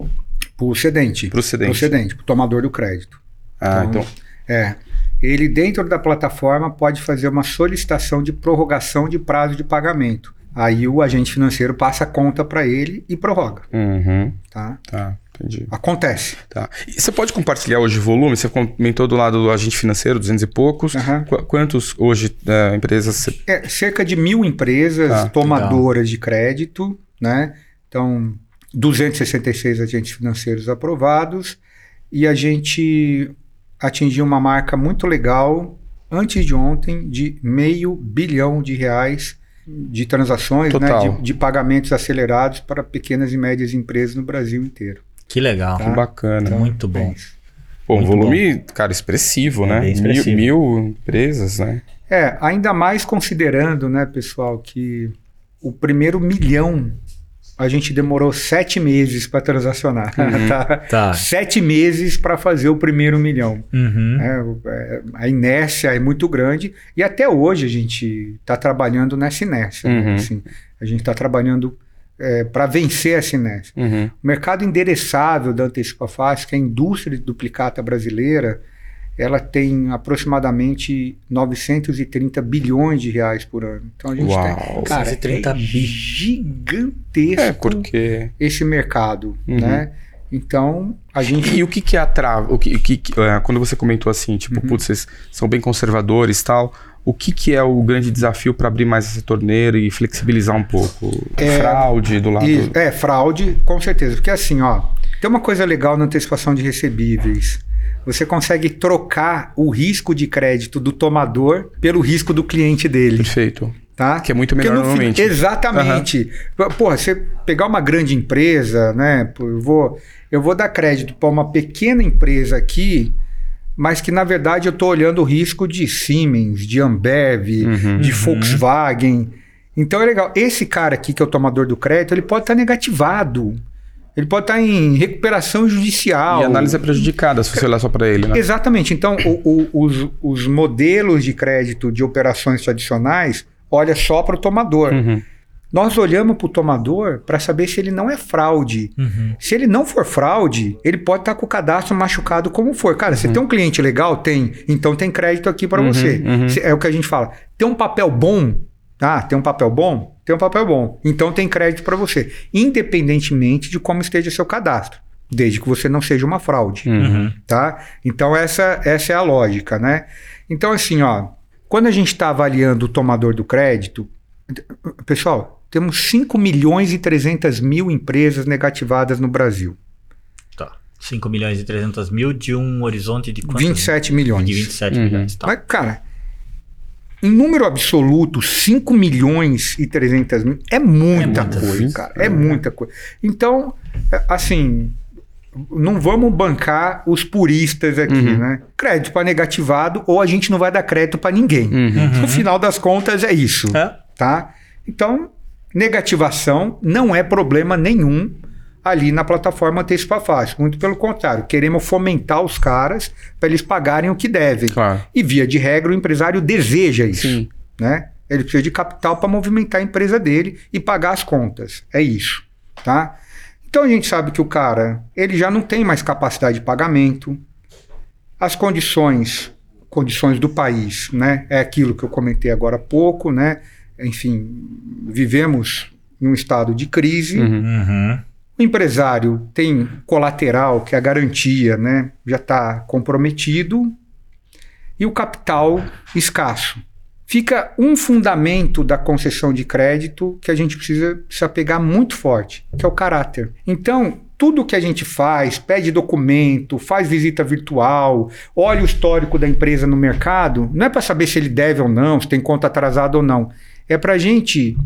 Para o cedente. Para o cedente. Pro cedente, pro tomador do crédito. Ah, Então, então, É. Ele, dentro da plataforma, pode fazer uma solicitação de prorrogação de prazo de pagamento. Aí o agente financeiro passa a conta para ele e prorroga. uhum, Tá? tá, entendi. Acontece. Tá. E você pode compartilhar hoje o volume? Você comentou do lado do agente financeiro, 200 e poucos. Aham. Qu- quantos hoje é, empresas você É, cerca de mil empresas Tá, tomadoras de crédito, né? Então, 266 agentes financeiros aprovados e a gente atingiu uma marca muito legal antes de ontem de meio bilhão de reais de transações, né, de, de pagamentos acelerados para pequenas e médias empresas no Brasil inteiro. Que legal. Tá. Que bacana. Muito bom. É. Pô, um volume, cara, expressivo, É né? bem Mil, expressivo. mil empresas, né? É, ainda mais considerando, né, pessoal, que o primeiro milhão a gente demorou sete meses para transacionar. [laughs] Uhum. tá? Tá. Sete meses para fazer o primeiro milhão. Uhum. É, é, a inércia é muito grande e até hoje a gente está trabalhando nessa inércia. né? Uhum. Assim, a gente está trabalhando para vencer essa inércia. Uhum. O mercado endereçável da Antecipa Fácil, que é a indústria de duplicata brasileira, ela tem aproximadamente 930 bilhões de reais por ano. Então a gente Uau. tem, cara, 930 é bi. gigantesco É, porque. esse mercado, Uhum. né? Então a gente E o que que é a trava? O que, o que que- é, quando você comentou assim, tipo, Uhum. putz, vocês são bem conservadores e tal, o que que é o grande desafio para abrir mais essa torneira e flexibilizar um pouco? Fraude do lado... E- é, fraude, com certeza. Porque assim, ó, tem uma coisa legal na antecipação de recebíveis. Você consegue trocar o risco de crédito do tomador pelo risco do cliente dele, Perfeito. tá? Que é muito melhor no fim- normalmente. Exatamente. Pô, você pegar uma grande empresa, né? Eu vou, eu vou dar crédito para uma pequena empresa aqui, mas que na verdade eu estou olhando o risco de Siemens, de Ambev, Uhum. de Volkswagen. Então é legal. Esse cara aqui, que é o tomador do crédito, ele pode estar negativado. Ele pode estar em recuperação judicial. E a análise é prejudicada se você olhar só para ele, né? Exatamente. Então, o- o- os, os modelos de crédito de operações tradicionais olha só para o tomador. Uhum. Nós olhamos para o tomador para saber se ele não é fraude. Uhum. Se ele não for fraude, ele pode estar com o cadastro machucado como for. Cara, você tem um cliente legal? Tem. Então tem crédito aqui para Uhum, você. uhum. Se- É o que a gente fala. Tem um papel bom? Ah, tem um papel bom? Tem um papel bom. Então tem crédito para você. Independentemente de como esteja seu cadastro. Desde que você não seja uma fraude Uhum. tá? Então essa, essa é a lógica, né? Então assim, ó, quando a gente está avaliando o tomador do crédito, pessoal, temos 5 milhões e 300 mil empresas negativadas no Brasil. Tá. 5 milhões e 300 mil de um horizonte de quantos? 27 milhões. De 27 Uhum. milhões. Tá. Mas, cara, em número absoluto, 5 milhões e 300 mil é muita É muita coisa, coisa. cara. É muita coisa. Então, é, assim, não vamos bancar os puristas aqui, Uhum. né? Crédito para negativado ou a gente não vai dar crédito para ninguém. Uhum. No final das contas, é isso, É? tá? Então, negativação não é problema nenhum ali na plataforma Antecipa Fácil. Muito pelo contrário, queremos fomentar os caras para eles pagarem o que devem. Claro. E via de regra, o empresário deseja isso. Sim. Né? Ele precisa de capital para movimentar a empresa dele e pagar as contas. É isso. Tá? Então a gente sabe que o cara ele já não tem mais capacidade de pagamento. As condições, condições do país, né? É aquilo que eu comentei agora há pouco, né? Enfim, vivemos em um estado de crise. Uhum. Uhum. O empresário tem colateral, que é a garantia, né? Já está comprometido. E o capital escasso. Fica um fundamento da concessão de crédito que a gente precisa se apegar muito forte, que é o caráter. Então, tudo que a gente faz, pede documento, faz visita virtual, olha o histórico da empresa no mercado, não é para saber se ele deve ou não, se tem conta atrasada ou não. É para a gente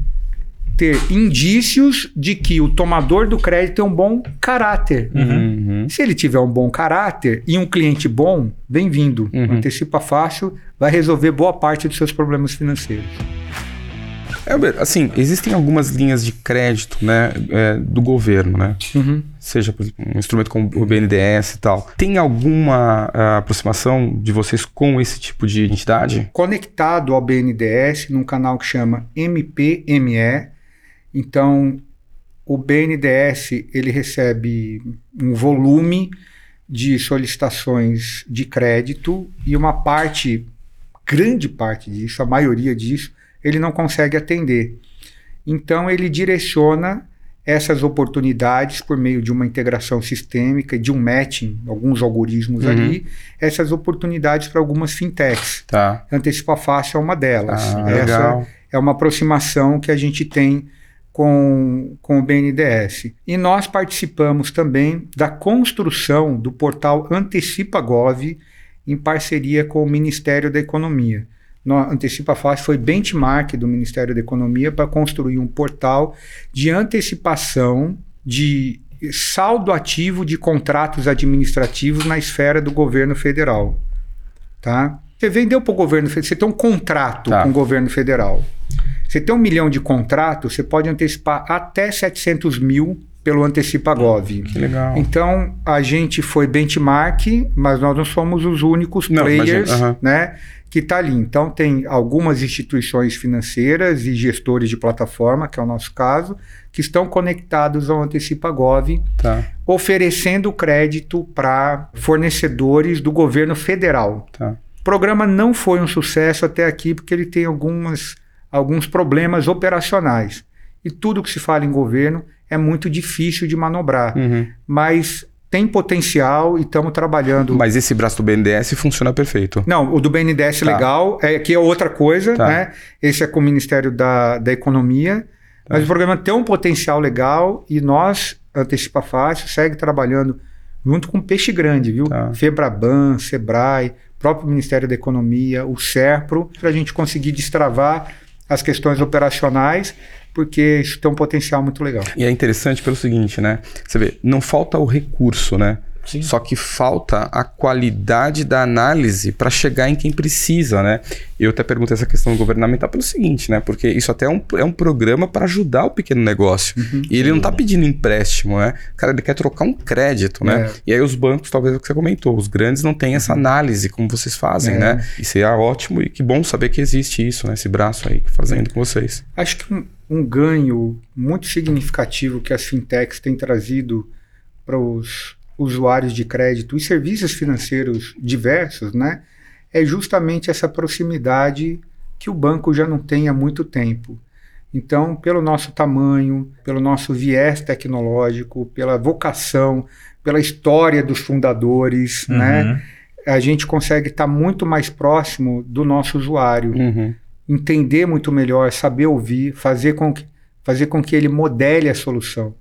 ter indícios de que o tomador do crédito tem um bom caráter. Uhum. Se ele tiver um bom caráter e um cliente bom, bem-vindo. Uhum. Antecipa fácil, vai resolver boa parte dos seus problemas financeiros. Elber, assim, existem algumas linhas de crédito, né, é, do governo, né? Seja por exemplo, um instrumento como o BNDES e tal. Tem alguma ah, aproximação de vocês com esse tipo de entidade? Conectado ao BNDES num canal que chama MPME. Então, o BNDES ele recebe um volume de solicitações de crédito e uma parte, grande parte disso, a maioria disso, ele não consegue atender. Então, ele direciona essas oportunidades por meio de uma integração sistêmica, de um matching, alguns algoritmos Uhum. ali, essas oportunidades para algumas fintechs. Tá. Antecipa Fácil é uma delas. Ah, Essa legal. é uma aproximação que a gente tem com, com o BNDES. E nós participamos também da construção do portal Antecipa Gov em parceria com o Ministério da Economia. No Antecipa Fácil foi benchmark do Ministério da Economia para construir um portal de antecipação de saldo ativo de contratos administrativos na esfera do governo federal. Tá? Você vendeu para o governo federal, você tem um contrato Tá. com o governo federal. Você tem um milhão de contratos, você pode antecipar até 700 mil pelo Antecipa Gov. Que legal. Então, a gente foi benchmark, mas nós não somos os únicos Não, players imagino, aham. né, que está ali. Então, tem algumas instituições financeiras e gestores de plataforma, que é o nosso caso, que estão conectados ao Antecipa Gov, Tá, oferecendo crédito para fornecedores do governo federal. tá. O programa não foi um sucesso até aqui porque ele tem algumas, alguns problemas operacionais. E tudo que se fala em governo é muito difícil de manobrar. Uhum. Mas tem potencial e estamos trabalhando. Mas esse braço do BNDES funciona perfeito. Não, o do BNDES Tá. legal, é, que é outra coisa, Tá. né? Esse é com o Ministério da, da Economia. Mas o programa tem um potencial legal e nós, Antecipa Fácil, segue trabalhando junto com Peixe Grande, viu? Tá. Febraban, Sebrae, próprio Ministério da Economia, o SERPRO, para a gente conseguir destravar as questões operacionais, porque isso tem um potencial muito legal. E é interessante pelo seguinte, né? Você vê, não falta o recurso, né? Sim. Só que falta a qualidade da análise para chegar em quem precisa, né? Eu até perguntei essa questão governamental pelo seguinte, né? Porque isso até é um, é um programa para ajudar o pequeno negócio. e ele não está pedindo empréstimo, né? Cara, ele quer trocar um crédito, né? É. E aí os bancos, talvez é o que você comentou, os grandes não têm essa análise como vocês fazem, É. né? Isso é ótimo e que bom saber que existe isso, né? Esse braço aí fazendo com vocês. Acho que um, um ganho muito significativo que as fintechs têm trazido para os usuários de crédito e serviços financeiros diversos, né, é justamente essa proximidade que o banco já não tem há muito tempo. Então, pelo nosso tamanho, pelo nosso viés tecnológico, pela vocação, pela história dos fundadores, né, Uhum. a gente consegue estar muito mais próximo do nosso usuário Uhum. entender muito melhor, saber ouvir, fazer com que, fazer com que ele modele a solução.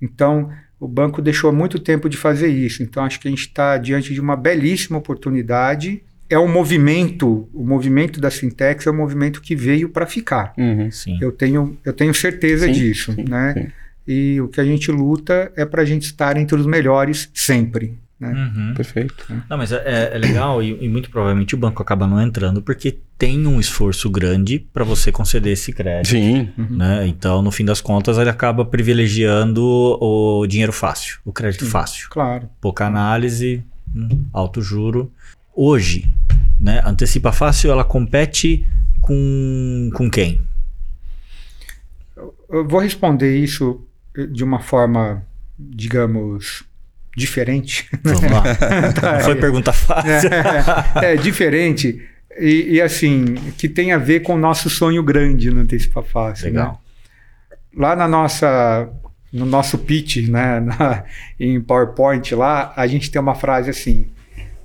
Então, o banco deixou muito tempo de fazer isso. Então, acho que a gente está diante de uma belíssima oportunidade. É um movimento, o movimento das fintechs é um movimento que veio para ficar. Uhum. Sim. Eu tenho, eu tenho certeza Sim, disso, sim, né? sim. E o que a gente luta é para a gente estar entre os melhores sempre. Né? Uhum. Perfeito. Não, mas é, é legal e, e muito provavelmente o banco acaba não entrando porque tem um esforço grande para você conceder esse crédito. Sim. Né? Então, no fim das contas, ele acaba privilegiando o dinheiro fácil, o crédito fácil. Claro. Pouca análise, hum, alto juro. Hoje, né, Antecipa Fácil, ela compete com, com quem? Eu vou responder isso de uma forma, digamos, diferente. [laughs] Vamos lá. Não foi pergunta fácil. é, é diferente e, e, assim que tem a ver com o nosso sonho grande no Antecipa Fácil. Legal. né? Lá na nossa no nosso pitch, né, [laughs] na- em PowerPoint lá, a gente tem uma frase assim: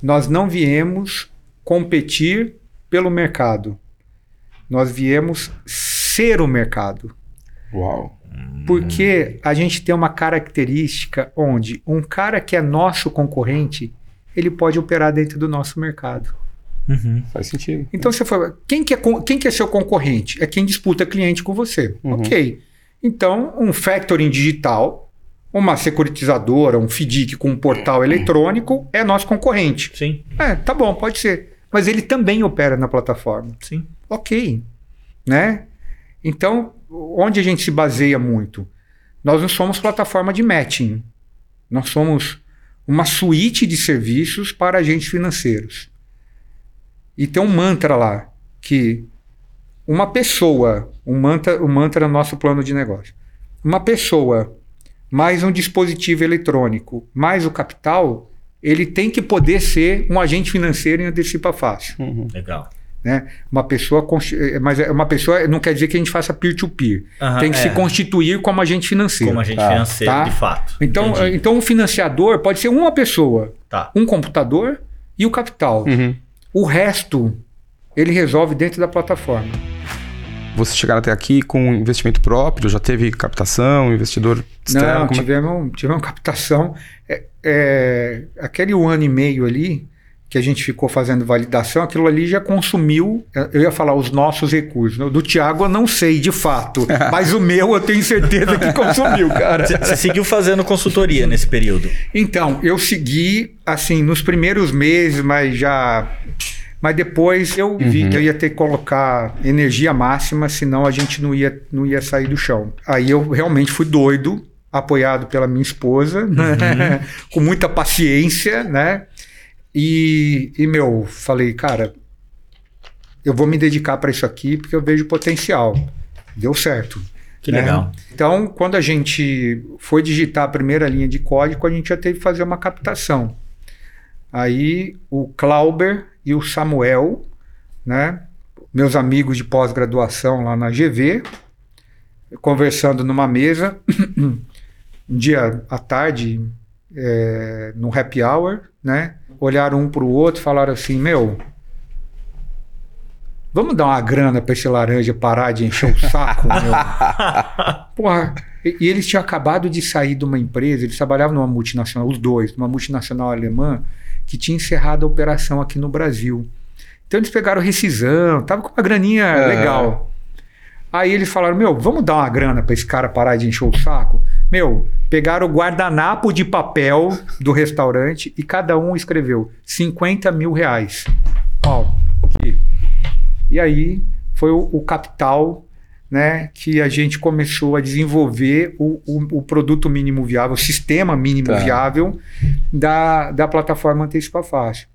nós não viemos competir pelo mercado, nós viemos ser o mercado. Uau. Porque a gente tem uma característica onde um cara que é nosso concorrente, ele pode operar dentro do nosso mercado. Uhum. Faz sentido. Então você fala, quem que é, quem que é seu concorrente? É quem disputa cliente com você. Uhum. Ok. Então, um factoring digital, uma securitizadora, um FDIC com um portal eletrônico é nosso concorrente. Sim, É, tá bom, pode ser. Mas ele também opera na plataforma. sim. Ok. Né? Então, onde a gente se baseia muito? Nós não somos plataforma de matching. Nós somos uma suíte de serviços para agentes financeiros. E tem um mantra lá que uma pessoa, um mantra, um mantra no nosso plano de negócio. Uma pessoa mais um dispositivo eletrônico, mais o capital, ele tem que poder ser um agente financeiro em antecipa fácil Uhum. Legal. Né? Uma pessoa, eh, mas é uma pessoa não quer dizer que a gente faça peer-to-peer. Aham, Tem que se é. constituir como agente financeiro. Como agente Tá. financeiro, Tá. de fato. Então, Entendi. eh, então, o financiador pode ser uma pessoa, Tá. um computador e o capital. Uhum. O resto ele resolve dentro da plataforma. Vocês chegaram até aqui com investimento próprio? Já teve captação, investidor externo? Não, é- tivemos, tivemos captação. É, é, aquele um ano e meio ali que a gente ficou fazendo validação, aquilo ali já consumiu, eu ia falar os nossos recursos. né? Do Tiago eu não sei de fato, [laughs] mas o meu eu tenho certeza que consumiu, cara. Você seguiu fazendo consultoria nesse período? Então, eu segui, assim, nos primeiros meses, mas já Mas depois eu vi que eu ia ter que colocar energia máxima, senão a gente não ia, não ia sair do chão. Aí eu realmente fui doido, apoiado pela minha esposa, né? [laughs] com muita paciência, né? E, e, meu, falei, cara, eu vou me dedicar para isso aqui porque eu vejo potencial. Deu certo. Que né? legal. Então, quando a gente foi digitar a primeira linha de código, a gente já teve que fazer uma captação. Aí o Clauber e o Samuel, né, meus amigos de pós-graduação lá na GV, conversando numa mesa, [coughs] um dia à tarde, é, no happy hour, né, olharam um para o outro e falaram assim: Meu, vamos dar uma grana para esse laranja parar de encher o saco, meu. [laughs] Porra. E, eles tinham acabado de sair de uma empresa, eles trabalhavam numa multinacional, os dois, numa multinacional alemã, que tinha encerrado a operação aqui no Brasil. Então eles pegaram rescisão, tava com uma graninha legal. Aí eles falaram: Meu, vamos dar uma grana para esse cara parar de encher o saco? Meu, pegaram o guardanapo de papel do restaurante e cada um escreveu 50 mil reais. Ó, aqui. E aí foi o, o capital né, que a gente começou a desenvolver o, o, o produto mínimo viável, o sistema mínimo Tá. viável da, da plataforma Antecipa Fácil.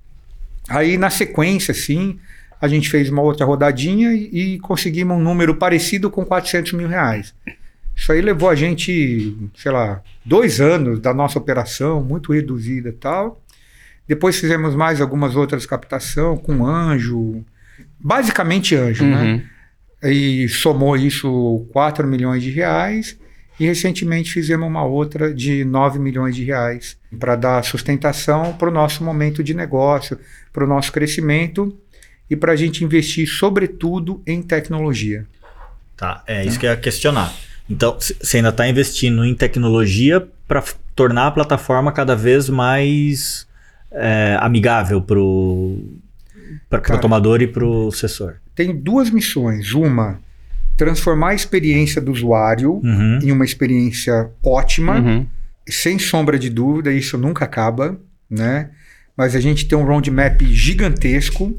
Aí, na sequência, sim, a gente fez uma outra rodadinha e, e conseguimos um número parecido com 400 mil reais. Isso aí levou a gente, sei lá, dois anos da nossa operação, muito reduzida e tal. Depois fizemos mais algumas outras captação com anjo, basicamente anjo, né? Uhum. E somou isso 4 milhões de reais. E recentemente fizemos uma outra de 9 milhões de reais para dar sustentação para o nosso momento de negócio, para o nosso crescimento e para a gente investir, sobretudo, em tecnologia. Tá, é isso que eu ia questionar. Então, você ainda está investindo em tecnologia para tornar a plataforma cada vez mais é, amigável para o tomador e para o assessor. Tem duas missões. Uma, transformar a experiência do usuário Uhum. em uma experiência ótima. Uhum. sem sombra de dúvida, isso nunca acaba, né? Mas a gente tem um roadmap gigantesco,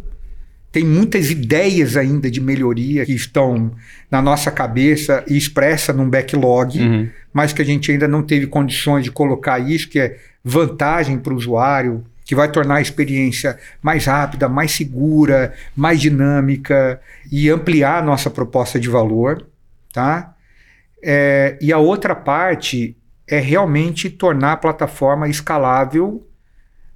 tem muitas ideias ainda de melhoria que estão na nossa cabeça e expressa num backlog, Uhum. mas que a gente ainda não teve condições de colocar isso, que é vantagem para o usuário, que vai tornar a experiência mais rápida, mais segura, mais dinâmica e ampliar a nossa proposta de valor, tá? É, e a outra parte é realmente tornar a plataforma escalável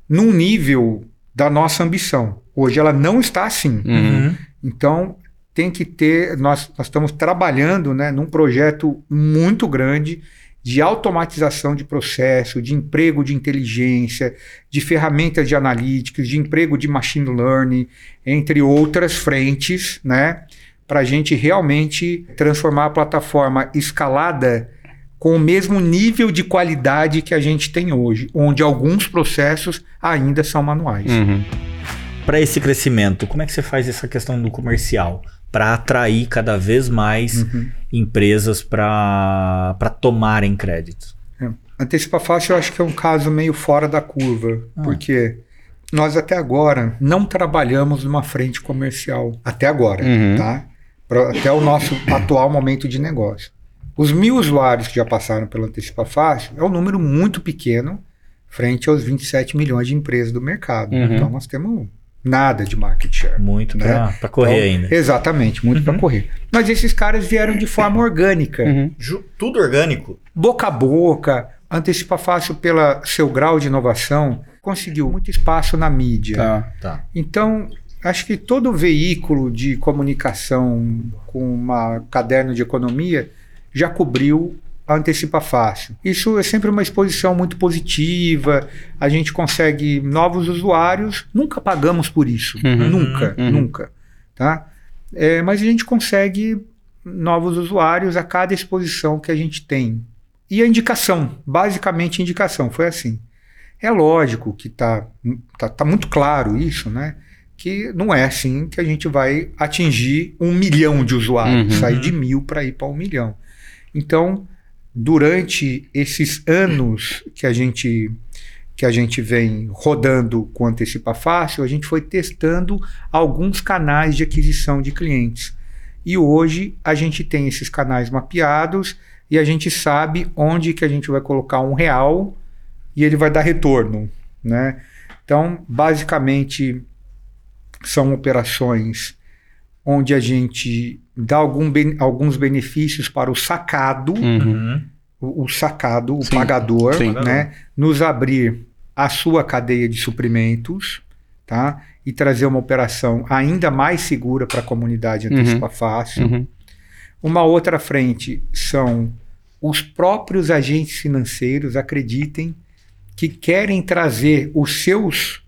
num nível da nossa ambição. Hoje ela não está assim. Uhum. Então, tem que ter. Nós, nós estamos trabalhando né, num projeto muito grande de automatização de processo, de emprego de inteligência, de ferramentas de analytics, de emprego de machine learning, entre outras frentes, né, para a gente realmente transformar a plataforma escalada com o mesmo nível de qualidade que a gente tem hoje, onde alguns processos ainda são manuais. Uhum. Para esse crescimento, como é que você faz essa questão do comercial? Para atrair cada vez mais Uhum. empresas para tomarem crédito. Antecipa Fácil eu acho que é um caso meio fora da curva, Ah. porque nós até agora não trabalhamos numa frente comercial. Até agora, Uhum. tá? Pra- até o nosso atual momento de negócio. Os mil usuários que já passaram pelo Antecipa Fácil é um número muito pequeno frente aos 27 milhões de empresas do mercado. Uhum. Então nós temos nada de market share. Muito Né? para correr Então, ainda. Exatamente, muito para correr. Mas esses caras vieram de forma orgânica Uhum. Tudo orgânico. boca a boca, antecipa fácil pela seu grau de inovação, conseguiu muito espaço na mídia. Tá. Tá. Então, acho que todo veículo de comunicação com uma caderno de economia já cobriu Antecipa Fácil. Isso é sempre uma exposição muito positiva, a gente consegue novos usuários, nunca pagamos por isso, Uhum. nunca, Uhum. nunca, tá? É, mas a gente consegue novos usuários a cada exposição que a gente tem. E a indicação, basicamente indicação, foi assim. É lógico que está tá, tá muito claro isso, né? Que não é assim que a gente vai atingir um milhão de usuários, Uhum. sair de mil para ir para um milhão. Então, durante esses anos que a gente que a gente vem rodando com Antecipa Fácil, a gente foi testando alguns canais de aquisição de clientes. E hoje a gente tem esses canais mapeados e a gente sabe onde que a gente vai colocar um real e ele vai dar retorno, né? Então, basicamente, são operações onde a gente dá algum, alguns benefícios para o sacado, Uhum. o, o sacado, o Sim, pagador, sim. né? Nos abrir a sua cadeia de suprimentos, tá? E trazer uma operação ainda mais segura para a comunidade Uhum. Antecipa Fácil. Uhum. Uma outra frente são os próprios agentes financeiros acreditem que querem trazer os seus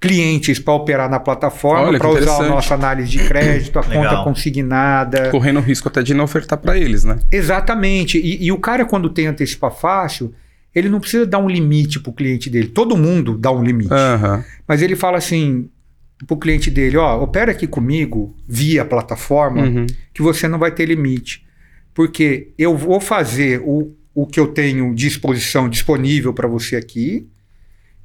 clientes para operar na plataforma, para usar a nossa análise de crédito, a [clears throat] Legal. conta consignada. Correndo o risco até de não ofertar para eles, né? Exatamente. E, e o cara, quando tem antecipa fácil, ele não precisa dar um limite para o cliente dele. Todo mundo dá um limite. Aham. Mas ele fala assim para o cliente dele: ó, opera aqui comigo via plataforma Uhum. que você não vai ter limite. Porque eu vou fazer o, o que eu tenho de exposição disponível para você aqui,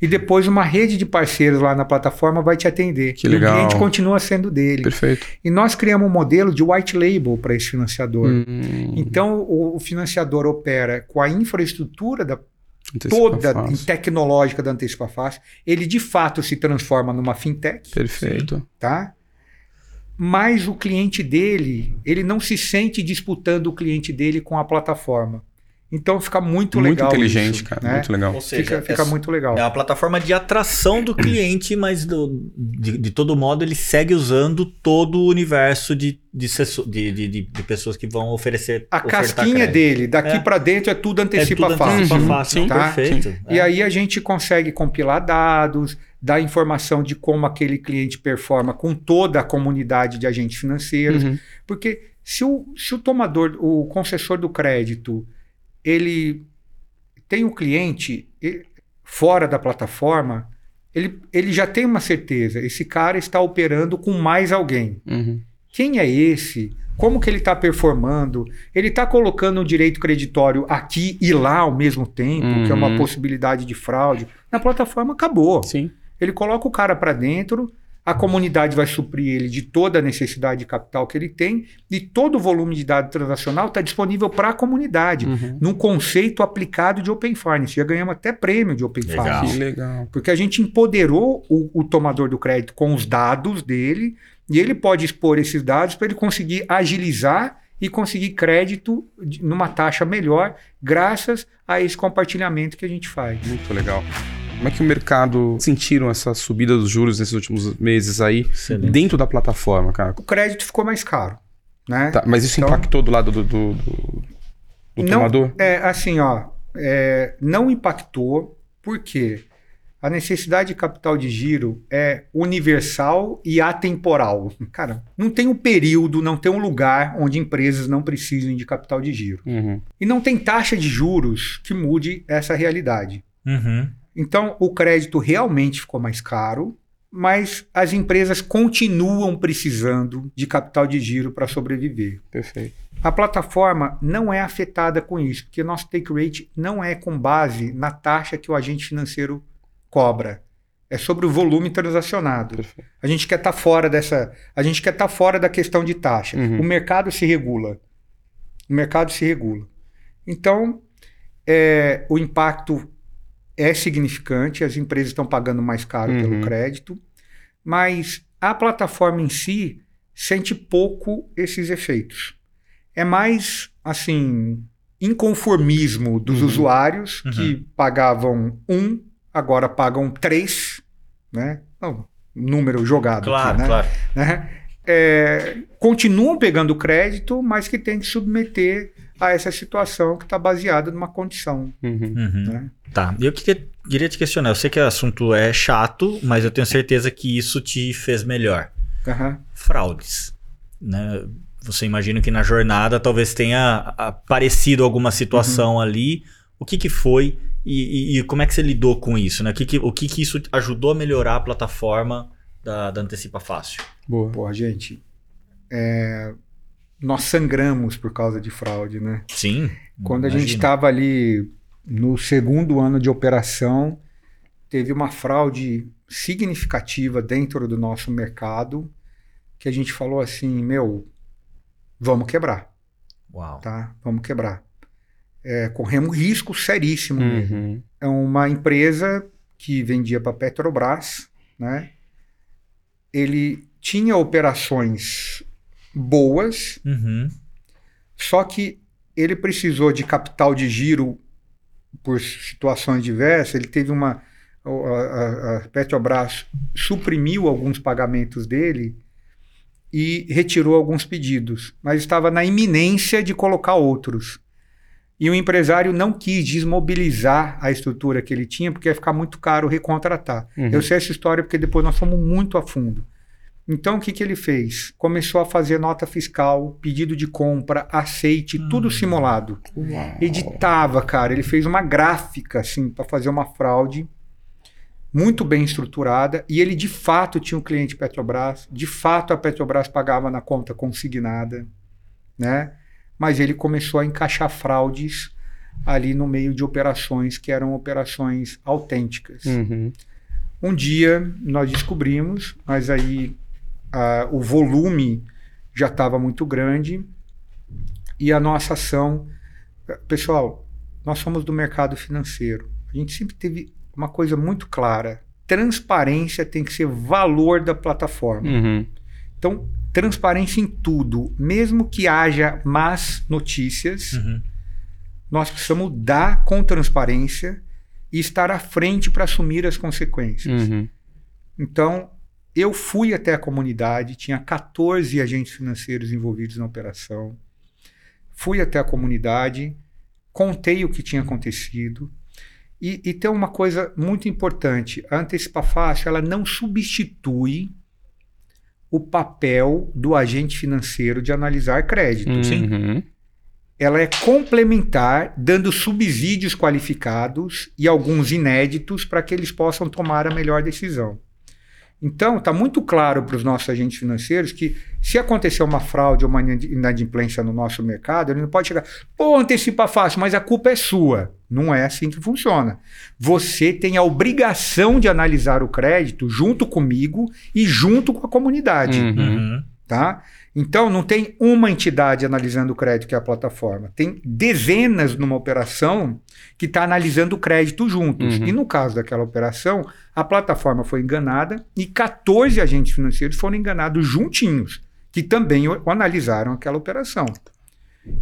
e depois uma rede de parceiros lá na plataforma vai te atender. Que E legal. o cliente continua sendo dele. Perfeito. E nós criamos um modelo de white label para esse financiador. Hum. Então o, o financiador opera com a infraestrutura da, toda tecnológica da Antecipa Fácil. Ele de fato se transforma numa fintech Perfeito. tá? Mas o cliente dele, ele não se sente disputando o cliente dele com a plataforma. Então fica muito, Muito legal. inteligente, isso, cara. né? Muito legal. Ou seja, Fica, fica é, muito legal. é uma plataforma de atração do cliente, mas do- de, de todo modo ele segue usando todo o universo de, de, de, de- de- de pessoas que vão oferecer. A casquinha crédito. dele, daqui É. para dentro é tudo é antecipa tudo fácil. antecipa Uhum, fácil, sim, tá? perfeito. E É. aí a gente consegue compilar dados, dar informação de como aquele cliente performa com toda a comunidade de agentes financeiros. Uhum. Porque se o, se o tomador, o concessor do crédito, ele tem o cliente e- fora da plataforma, ele, ele já tem uma certeza. Esse cara está operando com mais alguém. Uhum. Quem é esse? Como que ele está performando? Ele está colocando o direito creditório aqui e lá ao mesmo tempo, que é uma Uhum. possibilidade de fraude. Na plataforma acabou. Sim. Ele coloca o cara para dentro, a comunidade vai suprir ele de toda a necessidade de capital que ele tem e todo o volume de dado transacional está disponível para a comunidade, Uhum. num conceito aplicado de Open Finance. Já ganhamos até prêmio de Open Legal. Finance. Que legal. Porque a gente empoderou o, o tomador do crédito com os dados dele e ele pode expor esses dados para ele conseguir agilizar e conseguir crédito numa taxa melhor, graças a esse compartilhamento que a gente faz. Muito legal. Como é que o mercado sentiram essa subida dos juros nesses últimos meses aí Excelente. dentro da plataforma, cara? O crédito ficou mais caro, né? Tá, mas isso Então- impactou do lado do, do, do- do Não, tomador? É assim, ó, é, não impactou porque a necessidade de capital de giro é universal e atemporal. Cara, não tem um período, não tem um lugar onde empresas não precisem de capital de giro. Uhum. E não tem taxa de juros que mude essa realidade. Uhum. Então, o crédito realmente ficou mais caro, mas as empresas continuam precisando de capital de giro para sobreviver. Perfeito. A plataforma não é afetada com isso, porque nosso take rate não é com base na taxa que o agente financeiro cobra. É sobre o volume transacionado. Perfeito. A gente quer estar fora dessa. A gente quer estar fora da questão de taxa. Uhum. O mercado se regula. O mercado se regula. Então, é, o impacto é significante, as empresas estão pagando mais caro Uhum. pelo crédito, mas a plataforma em si sente pouco esses efeitos. É mais, assim, inconformismo dos Uhum. usuários Uhum. que pagavam um, agora pagam três, né? Não, número jogado Claro, aqui, né? claro. né? É, continuam pegando crédito, mas que tem que submeter a essa situação que está baseada numa condição. Uhum. Uhum. Né? Tá, e eu que- queria te questionar. Eu sei que o assunto é chato, mas eu tenho certeza que isso te fez melhor. Aham. Fraudes. Né? Você imagina que na jornada talvez tenha aparecido alguma situação ali. O que, que foi e, e- e como é que você lidou com isso? Né? O, que, que, o que, que isso ajudou a melhorar a plataforma da, da Antecipa Fácil? Boa. Porra, gente, é, nós sangramos por causa de fraude, né? Sim. Quando a gente estava ali no segundo ano de operação, teve uma fraude significativa dentro do nosso mercado que a gente falou assim, meu, vamos quebrar, Uau. tá? Vamos quebrar. É, corremos risco seríssimo mesmo. Uhum. É uma empresa que vendia para Petrobras, né? Ele tinha operações boas, Uhum. só que ele precisou de capital de giro por situações diversas. Ele teve uma. A, a- Petrobras suprimiu alguns pagamentos dele e retirou alguns pedidos, mas estava na iminência de colocar outros. E o empresário não quis desmobilizar a estrutura que ele tinha, porque ia ficar muito caro recontratar. Uhum. Eu sei essa história porque depois nós fomos muito a fundo. Então, o que, que ele fez? Começou a fazer nota fiscal, pedido de compra, aceite, tudo simulado. Uau. Editava, cara. Ele fez uma gráfica, assim, para fazer uma fraude muito bem estruturada. E ele, de fato, tinha um cliente Petrobras. De fato, a Petrobras pagava na conta consignada, né? Mas ele começou a encaixar fraudes ali no meio de operações que eram operações autênticas. Uhum. Um dia nós descobrimos, mas aí o volume já estava muito grande e a nossa ação. Pessoal, nós somos do mercado financeiro. A gente sempre teve uma coisa muito clara: transparência tem que ser valor da plataforma. Uhum. Então, transparência em tudo, mesmo que haja más notícias, Uhum. nós precisamos dar com transparência e estar à frente para assumir as consequências. Uhum. Então, eu fui até a comunidade, tinha 14 agentes financeiros envolvidos na operação. Fui até a comunidade, contei o que tinha acontecido. E, e tem uma coisa muito importante: a Antecipa Fácil ela não substitui o papel do agente financeiro de analisar crédito. Sim. Uhum. Ela é complementar, dando subsídios qualificados e alguns inéditos para que eles possam tomar a melhor decisão. Então, está muito claro para os nossos agentes financeiros que se acontecer uma fraude ou uma inadimplência no nosso mercado, ele não pode chegar, pô, antecipa fácil, mas a culpa é sua. Não é assim que funciona. Você tem a obrigação de analisar o crédito junto comigo e junto com a comunidade Uhum. Uhum. tá? Então não tem uma entidade analisando o crédito que é a plataforma, tem dezenas numa operação que está analisando o crédito juntos. Uhum. E no caso daquela operação, a plataforma foi enganada e 14 agentes financeiros foram enganados juntinhos, que também analisaram aquela operação.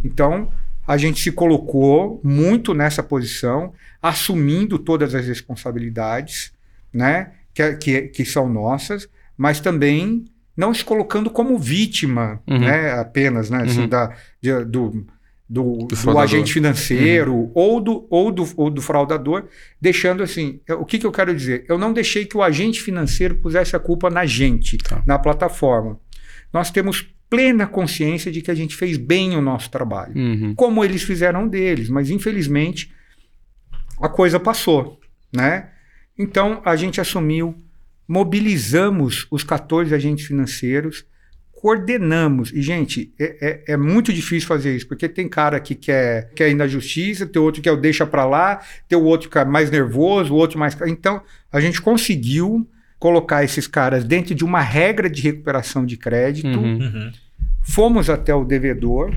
Então a gente se colocou muito nessa posição, assumindo todas as responsabilidades, né, que, que, que são nossas, mas também não se colocando como vítima, Uhum. né, apenas, né, assim, Uhum. da, de- do, do, do fraudador. agente financeiro ou, do, ou, do, ou do fraudador, deixando assim, eu- o que, que eu quero dizer? Eu não deixei que o agente financeiro pusesse a culpa na gente, Tá. na plataforma. Nós temos plena consciência de que a gente fez bem o nosso trabalho Uhum. como eles fizeram deles, mas infelizmente a coisa passou, né? Então a gente assumiu, mobilizamos os 14 agentes financeiros, coordenamos. E, gente, é, é- é muito difícil fazer isso, porque tem cara que quer, quer ir na justiça, tem outro que é o deixa para lá, tem o outro que é mais nervoso, o outro mais. Então, a gente conseguiu colocar esses caras dentro de uma regra de recuperação de crédito Uhum. Uhum. fomos até o devedor,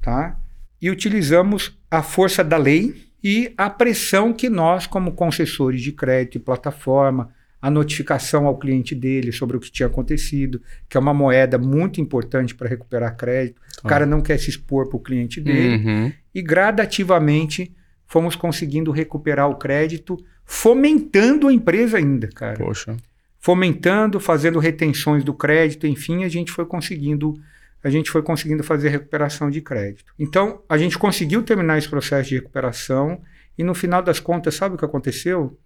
tá? E utilizamos a força da lei e a pressão que nós, como concessores de crédito e plataforma, a notificação ao cliente dele sobre o que tinha acontecido, que é uma moeda muito importante para recuperar crédito. O cara não quer se expor para o cliente dele. Uhum. E gradativamente fomos conseguindo recuperar o crédito, fomentando a empresa ainda, cara Poxa. fomentando, fazendo retenções do crédito, enfim, a gente foi conseguindo a gente foi conseguindo fazer recuperação de crédito. Então, a gente conseguiu terminar esse processo de recuperação e no final das contas, sabe o que aconteceu?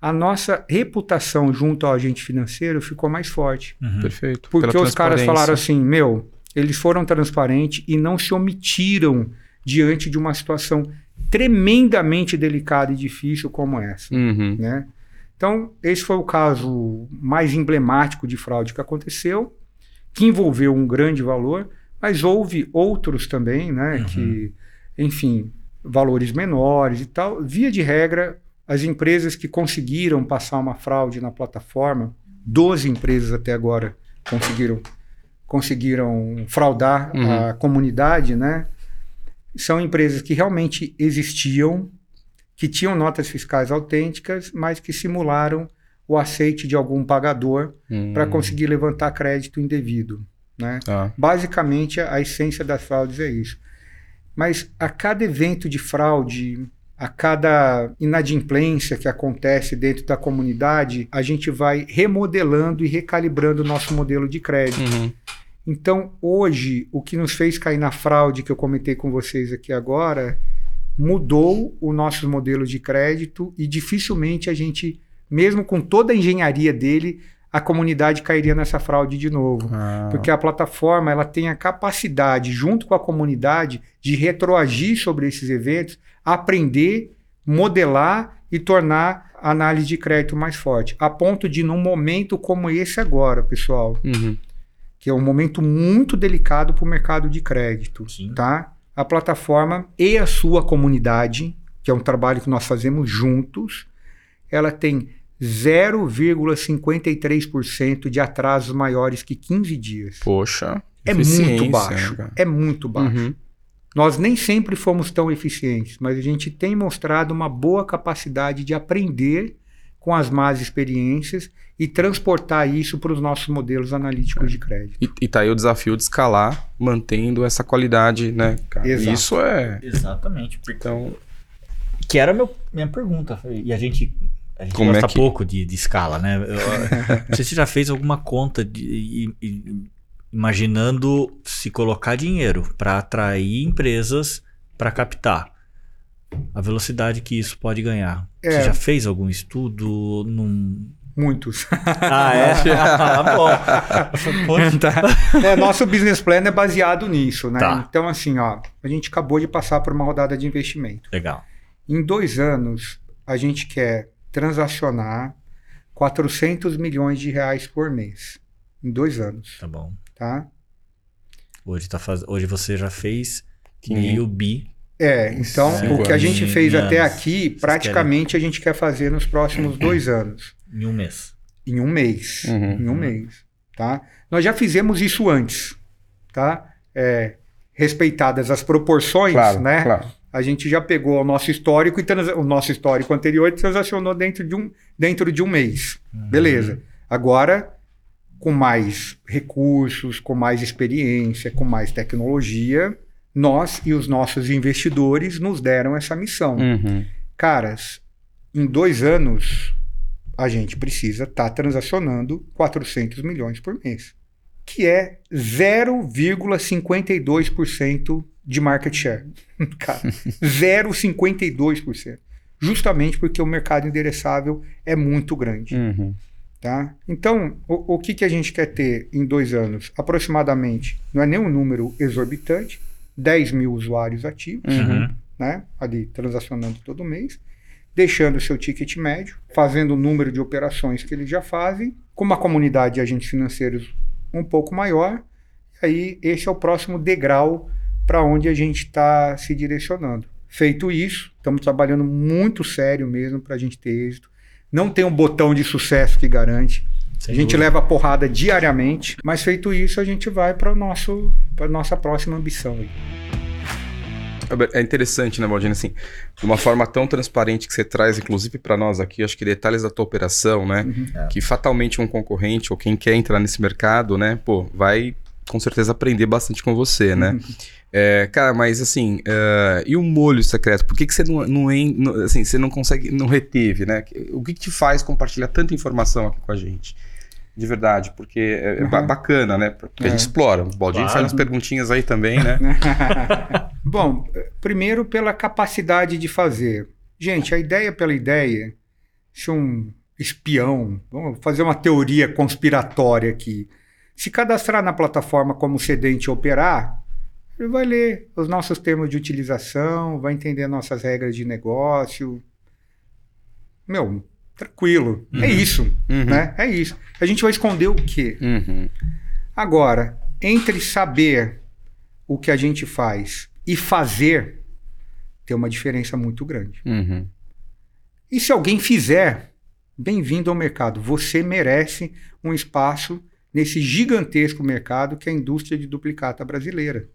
A nossa reputação junto ao agente financeiro ficou mais forte. Uhum. Perfeito. Porque Pela os caras falaram assim: meu, eles foram transparentes e não se omitiram diante de uma situação tremendamente delicada e difícil como essa Uhum. né? Então, esse foi o caso mais emblemático de fraude que aconteceu, que envolveu um grande valor, mas houve outros também, né? Uhum. Que, enfim, valores menores e tal. Via de regra, as empresas que conseguiram passar uma fraude na plataforma, 12 empresas até agora conseguiram conseguiram fraudar Uhum. a comunidade, né? São empresas que realmente existiam, que tinham notas fiscais autênticas, mas que simularam o aceite de algum pagador Hum, para conseguir levantar crédito indevido, né? Tá. Basicamente, a essência das fraudes é isso. Mas a cada evento de fraude, a cada inadimplência que acontece dentro da comunidade, a gente vai remodelando e recalibrando o nosso modelo de crédito. Uhum. Então, hoje, o que nos fez cair na fraude que eu comentei com vocês aqui agora, mudou o nosso modelo de crédito e dificilmente a gente, mesmo com toda a engenharia dele, a comunidade cairia nessa fraude de novo. Ah, Porque a plataforma ela tem a capacidade, junto com a comunidade, de retroagir sobre esses eventos, aprender, modelar e tornar a análise de crédito mais forte. A ponto de, num momento como esse agora, pessoal, uhum. que é um momento muito delicado para o mercado de crédito, Sim. tá? A plataforma e a sua comunidade, que é um trabalho que nós fazemos juntos, ela tem 0,53% de atrasos maiores que 15 dias. Poxa. É muito baixo. né, cara? É muito baixo. Uhum. Nós nem sempre fomos tão eficientes, mas a gente tem mostrado uma boa capacidade de aprender com as más experiências e transportar isso para os nossos modelos analíticos de crédito. E, e tá aí o desafio de escalar, mantendo essa qualidade, né? cara? Exato. Isso é. Exatamente. porque- Então, Que era a meu, minha pergunta. E a gente, a gente Como é gosta que- pouco de, de escala, né? Eu- [laughs] não sei se você já fez alguma conta de, e- e- imaginando se colocar dinheiro para atrair empresas para captar. A velocidade que isso pode ganhar. É. Você já fez algum estudo? Num... Muitos. Ah, é? [laughs] ah, bom. Tá. [laughs] É, nosso business plan é baseado nisso, né? Tá. Então, assim, ó, a gente acabou de passar por uma rodada de investimento. Legal. Em dois anos, a gente quer transacionar 400 milhões de reais por mês. Em dois anos, Tá bom. Tá? Hoje, tá faz... Hoje você já fez Que- meio bi. É, então Cinco o que a gente fez Anos. até aqui, praticamente a gente quer fazer nos próximos [clears throat] dois anos, em um mês. em um mês, Uhum. em um mês, tá? Nós já fizemos isso antes, tá? É, respeitadas as proporções, claro, né? claro. A gente já pegou o nosso histórico e trans- o nosso histórico anterior e transacionou dentro de um, dentro de um mês. Beleza. Agora, com mais recursos, com mais experiência, com mais tecnologia, nós e os nossos investidores nos deram essa missão. Uhum. Caras, em dois anos, a gente precisa estar transacionando 400 milhões por mês, que é 0,52% de market share. [laughs] Cara, 0,52%. Justamente porque o mercado endereçável é muito grande. Uhum. Tá? Então, o, o que, que a gente quer ter em dois anos? Aproximadamente, não é nem um número exorbitante, 10 mil usuários ativos, Uhum. né? ali transacionando todo mês, deixando o seu ticket médio, fazendo o número de operações que eles já fazem, com uma comunidade de agentes financeiros um pouco maior, e aí esse é o próximo degrau para onde a gente está se direcionando. Feito isso, estamos trabalhando muito sério mesmo para a gente ter êxito. Não tem um botão de sucesso que garante. Sem a gente dúvida. leva porrada diariamente, mas feito isso, a gente vai para nosso para nossa próxima ambição. aí. É interessante, né, Baldini? Assim, de uma forma tão transparente que você traz, inclusive para nós aqui, acho que detalhes da tua operação, né? É. Que fatalmente um concorrente ou quem quer entrar nesse mercado, né, pô, vai com certeza aprender bastante com você, né? É, cara, mas assim, é, e o molho secreto? Por que, que você não, não, assim, você não consegue, não reteve, né? O que, que te faz compartilhar tanta informação aqui com a gente? De verdade, porque é, é Uhum. bacana, né? Porque a É. gente explora. O Baldini Claro. faz umas perguntinhas aí também, né? [laughs] Bom, primeiro pela capacidade de fazer. Gente, a ideia pela ideia, se um espião, vamos fazer uma teoria conspiratória aqui, se cadastrar na plataforma como cedente e operar, ele vai ler os nossos termos de utilização, vai entender nossas regras de negócio. Meu, tranquilo. É isso, Uhum. né? É isso. A gente vai esconder o quê? Uhum. Agora, entre saber o que a gente faz e fazer, tem uma diferença muito grande. Uhum. E se alguém fizer, bem-vindo ao mercado. Você merece um espaço nesse gigantesco mercado que é a indústria de duplicata brasileira.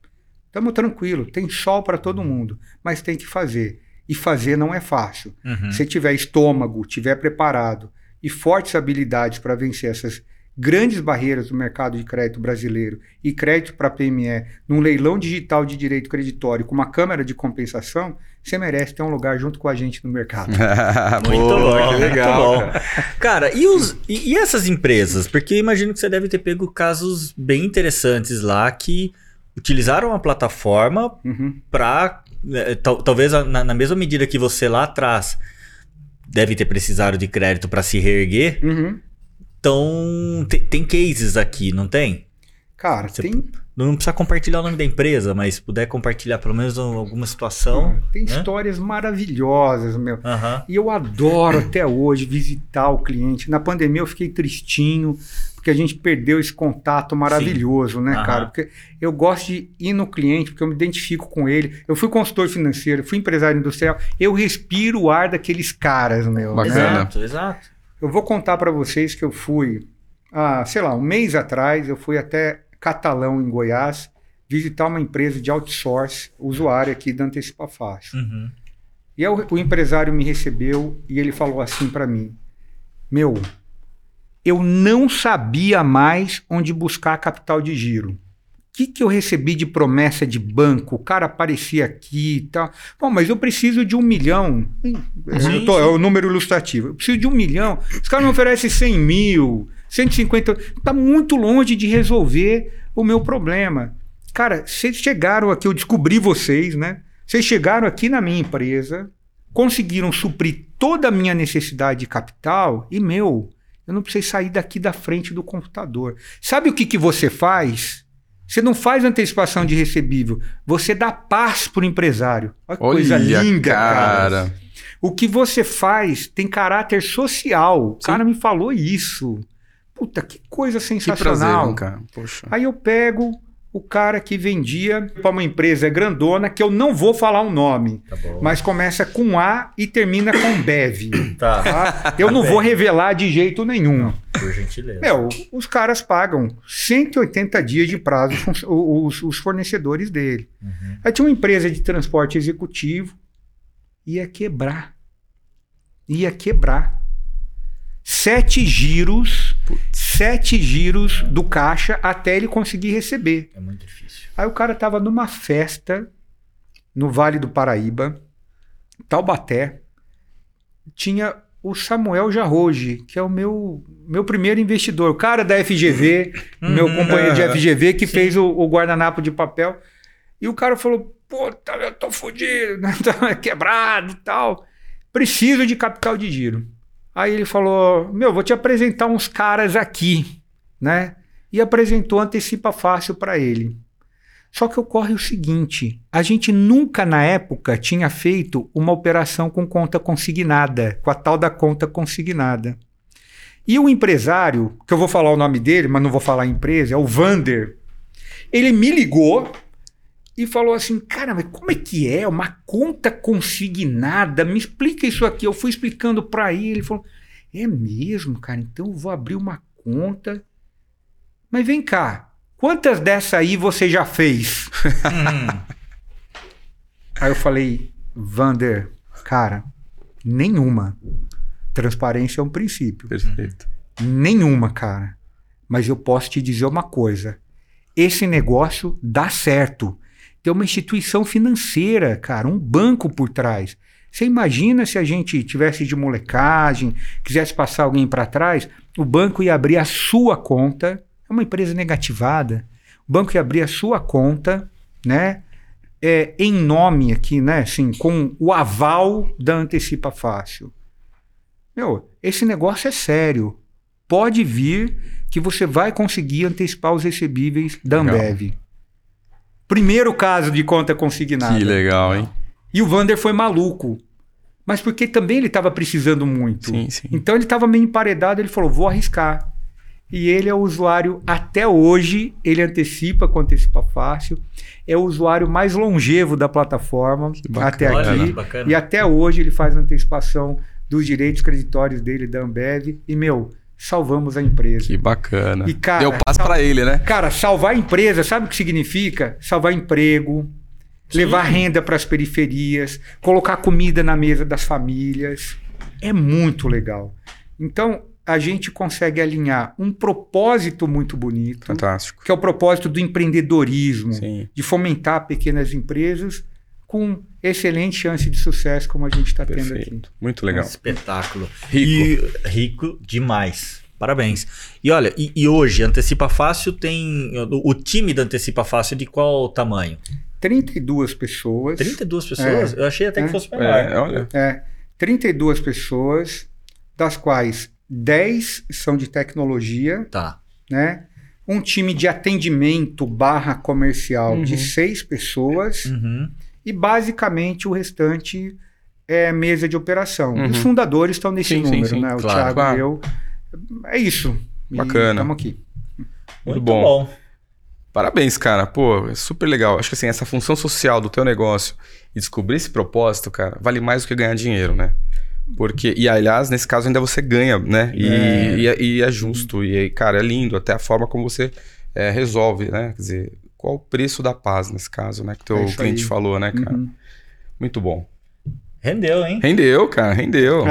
Estamos tranquilo, tem sol para todo mundo, mas tem que fazer. E fazer não é fácil. Uhum. Se tiver estômago, tiver preparado e fortes habilidades para vencer essas grandes barreiras do mercado de crédito brasileiro e crédito para PME num leilão digital de direito creditório com uma câmara de compensação, você merece ter um lugar junto com a gente no mercado. [laughs] Muito Pô, bom, que muito legal. bom. Cara, e, os, e, e essas empresas? Porque eu imagino que você deve ter pego casos bem interessantes lá que utilizaram a plataforma Uhum. para talvez a- na, na mesma medida que você lá atrás deve ter precisado de crédito para se reerguer. Uhum. Então, tem, tem cases aqui, não tem? Cara, Você- tem, Não precisa compartilhar o nome da empresa, mas se puder compartilhar pelo menos alguma situação. tem né? histórias maravilhosas, meu. Aham. E eu adoro até hoje visitar o cliente. Na pandemia eu fiquei tristinho, porque a gente perdeu esse contato maravilhoso, né, Aham. cara? Porque eu gosto de ir no cliente, porque eu me identifico com ele. Eu fui consultor financeiro, fui empresário industrial. Eu respiro o ar daqueles caras, meu. Bacana. Exato, exato. Eu vou contar para vocês que eu fui, ah, sei lá, um mês atrás, eu fui até Catalão, em Goiás, visitar uma empresa de outsource, usuário aqui da Antecipa Fácil. Uhum. E aí o, o empresário me recebeu e ele falou assim para mim: Meu, eu não sabia mais onde buscar capital de giro. O que, que eu recebi de promessa de banco? O cara aparecia aqui e tal. Bom, mas eu preciso de um milhão. Tô- é o número ilustrativo. Eu preciso de um milhão. Os caras me oferecem 100 mil, 150. Está muito longe de resolver o meu problema. Cara, vocês chegaram aqui, eu descobri vocês, né? Vocês chegaram aqui na minha empresa, conseguiram suprir toda a minha necessidade de capital e, meu, eu não precisei sair daqui da frente do computador. Sabe o que, que você faz? Você não faz antecipação de recebível, você dá paz pro empresário. Olha que coisa linda, cara. cara. O que você faz tem caráter social. O cara me falou isso. Puta, que coisa Que sensacional. prazer, cara. Poxa. Aí eu pego o cara que vendia para uma empresa grandona, que eu não vou falar o nome, Tá mas começa com A e termina com Bev. [coughs] Tá, tá? Eu não vou revelar de jeito nenhum. por gentileza. Meu, os caras pagam 180 dias de prazo os, os fornecedores dele. Uhum. Aí tinha uma empresa de transporte executivo, ia quebrar. Ia quebrar. Sete giros, sete giros do caixa até ele conseguir receber. É muito difícil. Aí o cara tava numa festa no Vale do Paraíba, Taubaté. Tinha o Samuel Jarroge, que é o meu, meu primeiro investidor, o cara da FGV, meu Uhum. companheiro de Ah, FGV, que sim. fez o, o guardanapo de papel. E o cara falou: Puta, eu tô fudido, [laughs] quebrado e tal. Preciso de capital de giro. Aí ele falou: Meu, vou te apresentar uns caras aqui, né? E apresentou Antecipa Fácil para ele. Só que ocorre o seguinte: a gente nunca na época tinha feito uma operação com conta consignada, com a tal da conta consignada. E o empresário, que eu vou falar o nome dele, mas não vou falar a empresa, é o Vander. Ele me ligou e falou assim: Cara, mas como é que é? Uma conta consignada? Me explica isso aqui. Eu fui explicando para ele. Ele falou: É mesmo, cara? Então eu vou abrir uma conta. Mas vem cá, quantas dessa aí você já fez? Uhum. [laughs] Aí eu falei: Vander, cara, nenhuma. Transparência é um princípio. Perfeito. Nenhuma, cara. Mas eu posso te dizer uma coisa: esse negócio dá certo. Tem uma instituição financeira, cara, um banco por trás. Você imagina se a gente tivesse de molecagem, quisesse passar alguém para trás, o banco ia abrir a sua conta, é uma empresa negativada. O banco ia abrir a sua conta, né? É, em nome aqui, né? Assim, com o aval da Antecipa Fácil. Meu, esse negócio é sério pode vir que você vai conseguir antecipar os recebíveis da Legal. Primeiro caso de conta consignada. Que legal, hein? E o Vander foi maluco. Mas porque também ele estava precisando muito. Sim, sim. Então ele estava meio emparedado, ele falou: vou arriscar. E ele é o usuário, até hoje, ele antecipa com Antecipa Fácil. É o usuário mais longevo da plataforma bacana. até aqui. bacana. E até hoje ele faz antecipação dos direitos creditórios dele da Ambev e, meu, salvamos a empresa. Que bacana. E, cara, Deu paz sal- pra ele, né? Cara, salvar a empresa, sabe o que significa? Salvar emprego, levar renda para as periferias, colocar comida na mesa das famílias. É muito legal. Então, a gente consegue alinhar um propósito muito bonito, Fantástico. que é o propósito do empreendedorismo, Sim. de fomentar pequenas empresas com excelente chance de sucesso, como a gente está tendo aqui. Muito legal. Espetáculo. Rico. E rico demais. Parabéns. E olha, e, e hoje, Antecipa Fácil tem. O, o time da Antecipa Fácil de qual tamanho? 32 pessoas. 32 pessoas? Eu achei até que É. fosse menor. É, olha. É, 32 pessoas, das quais 10 são de tecnologia, Tá. né? Um time de atendimento barra comercial Uhum. de seis pessoas Uhum. E basicamente o restante é mesa de operação. Uhum. Os fundadores estão nesse Sim, sim, número, sim, né? O claro. Thiago Claro. e eu. É isso. Bacana. Estamos aqui. Muito bom. bom. Parabéns, cara. Pô, é super legal. Acho que assim, essa função social do teu negócio e descobrir esse propósito, cara, vale mais do que ganhar dinheiro, né? Porque, e aliás, nesse caso ainda você ganha, né? E É. e é, e é justo. E, aí, cara, é lindo. Até a forma como você é, resolve, né? Quer dizer, qual o preço da paz nesse caso, né? Que o teu É cliente aí. falou, né, cara? Uhum. Muito bom. Rendeu, hein? Rendeu, cara, rendeu.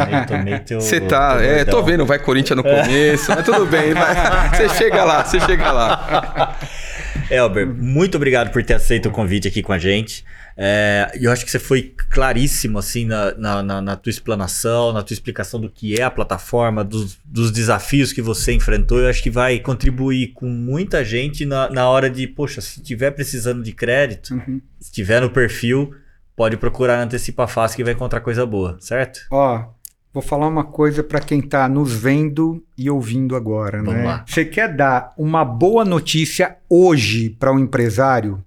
Você tá, teu é, tô vendo, vai Corinthians no começo, mas tudo bem, você [laughs] chega lá, você chega lá. Elber, muito obrigado por ter aceito o convite aqui com a gente. É, eu acho que você foi claríssimo assim na, na, na- na tua explanação, na tua explicação do que é a plataforma, dos, dos desafios que você enfrentou. Eu acho que vai contribuir com muita gente na, na hora de, poxa, se tiver precisando de crédito, Uhum. se tiver no perfil, pode procurar na Antecipa Fácil que vai encontrar coisa boa, certo? Ó, vou falar uma coisa para quem está nos vendo e ouvindo agora, Vamos né? lá. Você quer dar uma boa notícia hoje para um empresário?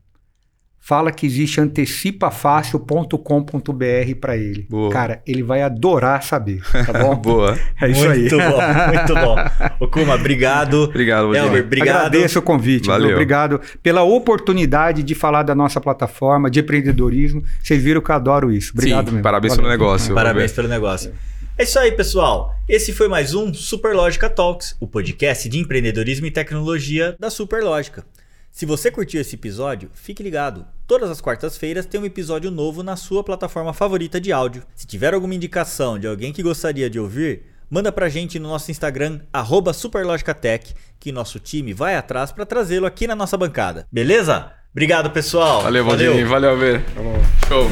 Fala que existe antecipafácil.com.br para ele. Boa. Cara, ele vai adorar saber, tá bom? [laughs] Boa. É isso aí. muito bom, muito bom. Ô, Kuma, obrigado. Obrigado. Elber, obrigado. Agradeço o convite. Valeu. Obrigado pela oportunidade de falar da nossa plataforma de empreendedorismo. Vocês viram que eu adoro isso. Obrigado Sim, mesmo. parabéns Valeu. pelo negócio. Parabéns pelo negócio. É isso aí, pessoal. Esse foi mais um Superlógica Talks, o podcast de empreendedorismo e tecnologia da Superlógica. Se você curtiu esse episódio, fique ligado. Todas as quartas-feiras tem um episódio novo na sua plataforma favorita de áudio. Se tiver alguma indicação de alguém que gostaria de ouvir, manda pra gente no nosso Instagram, arroba SuperLógicaTech, que nosso time vai atrás para trazê-lo aqui na nossa bancada. Beleza? Obrigado, pessoal. Valeu, Valdir. Valeu, Alber. Show.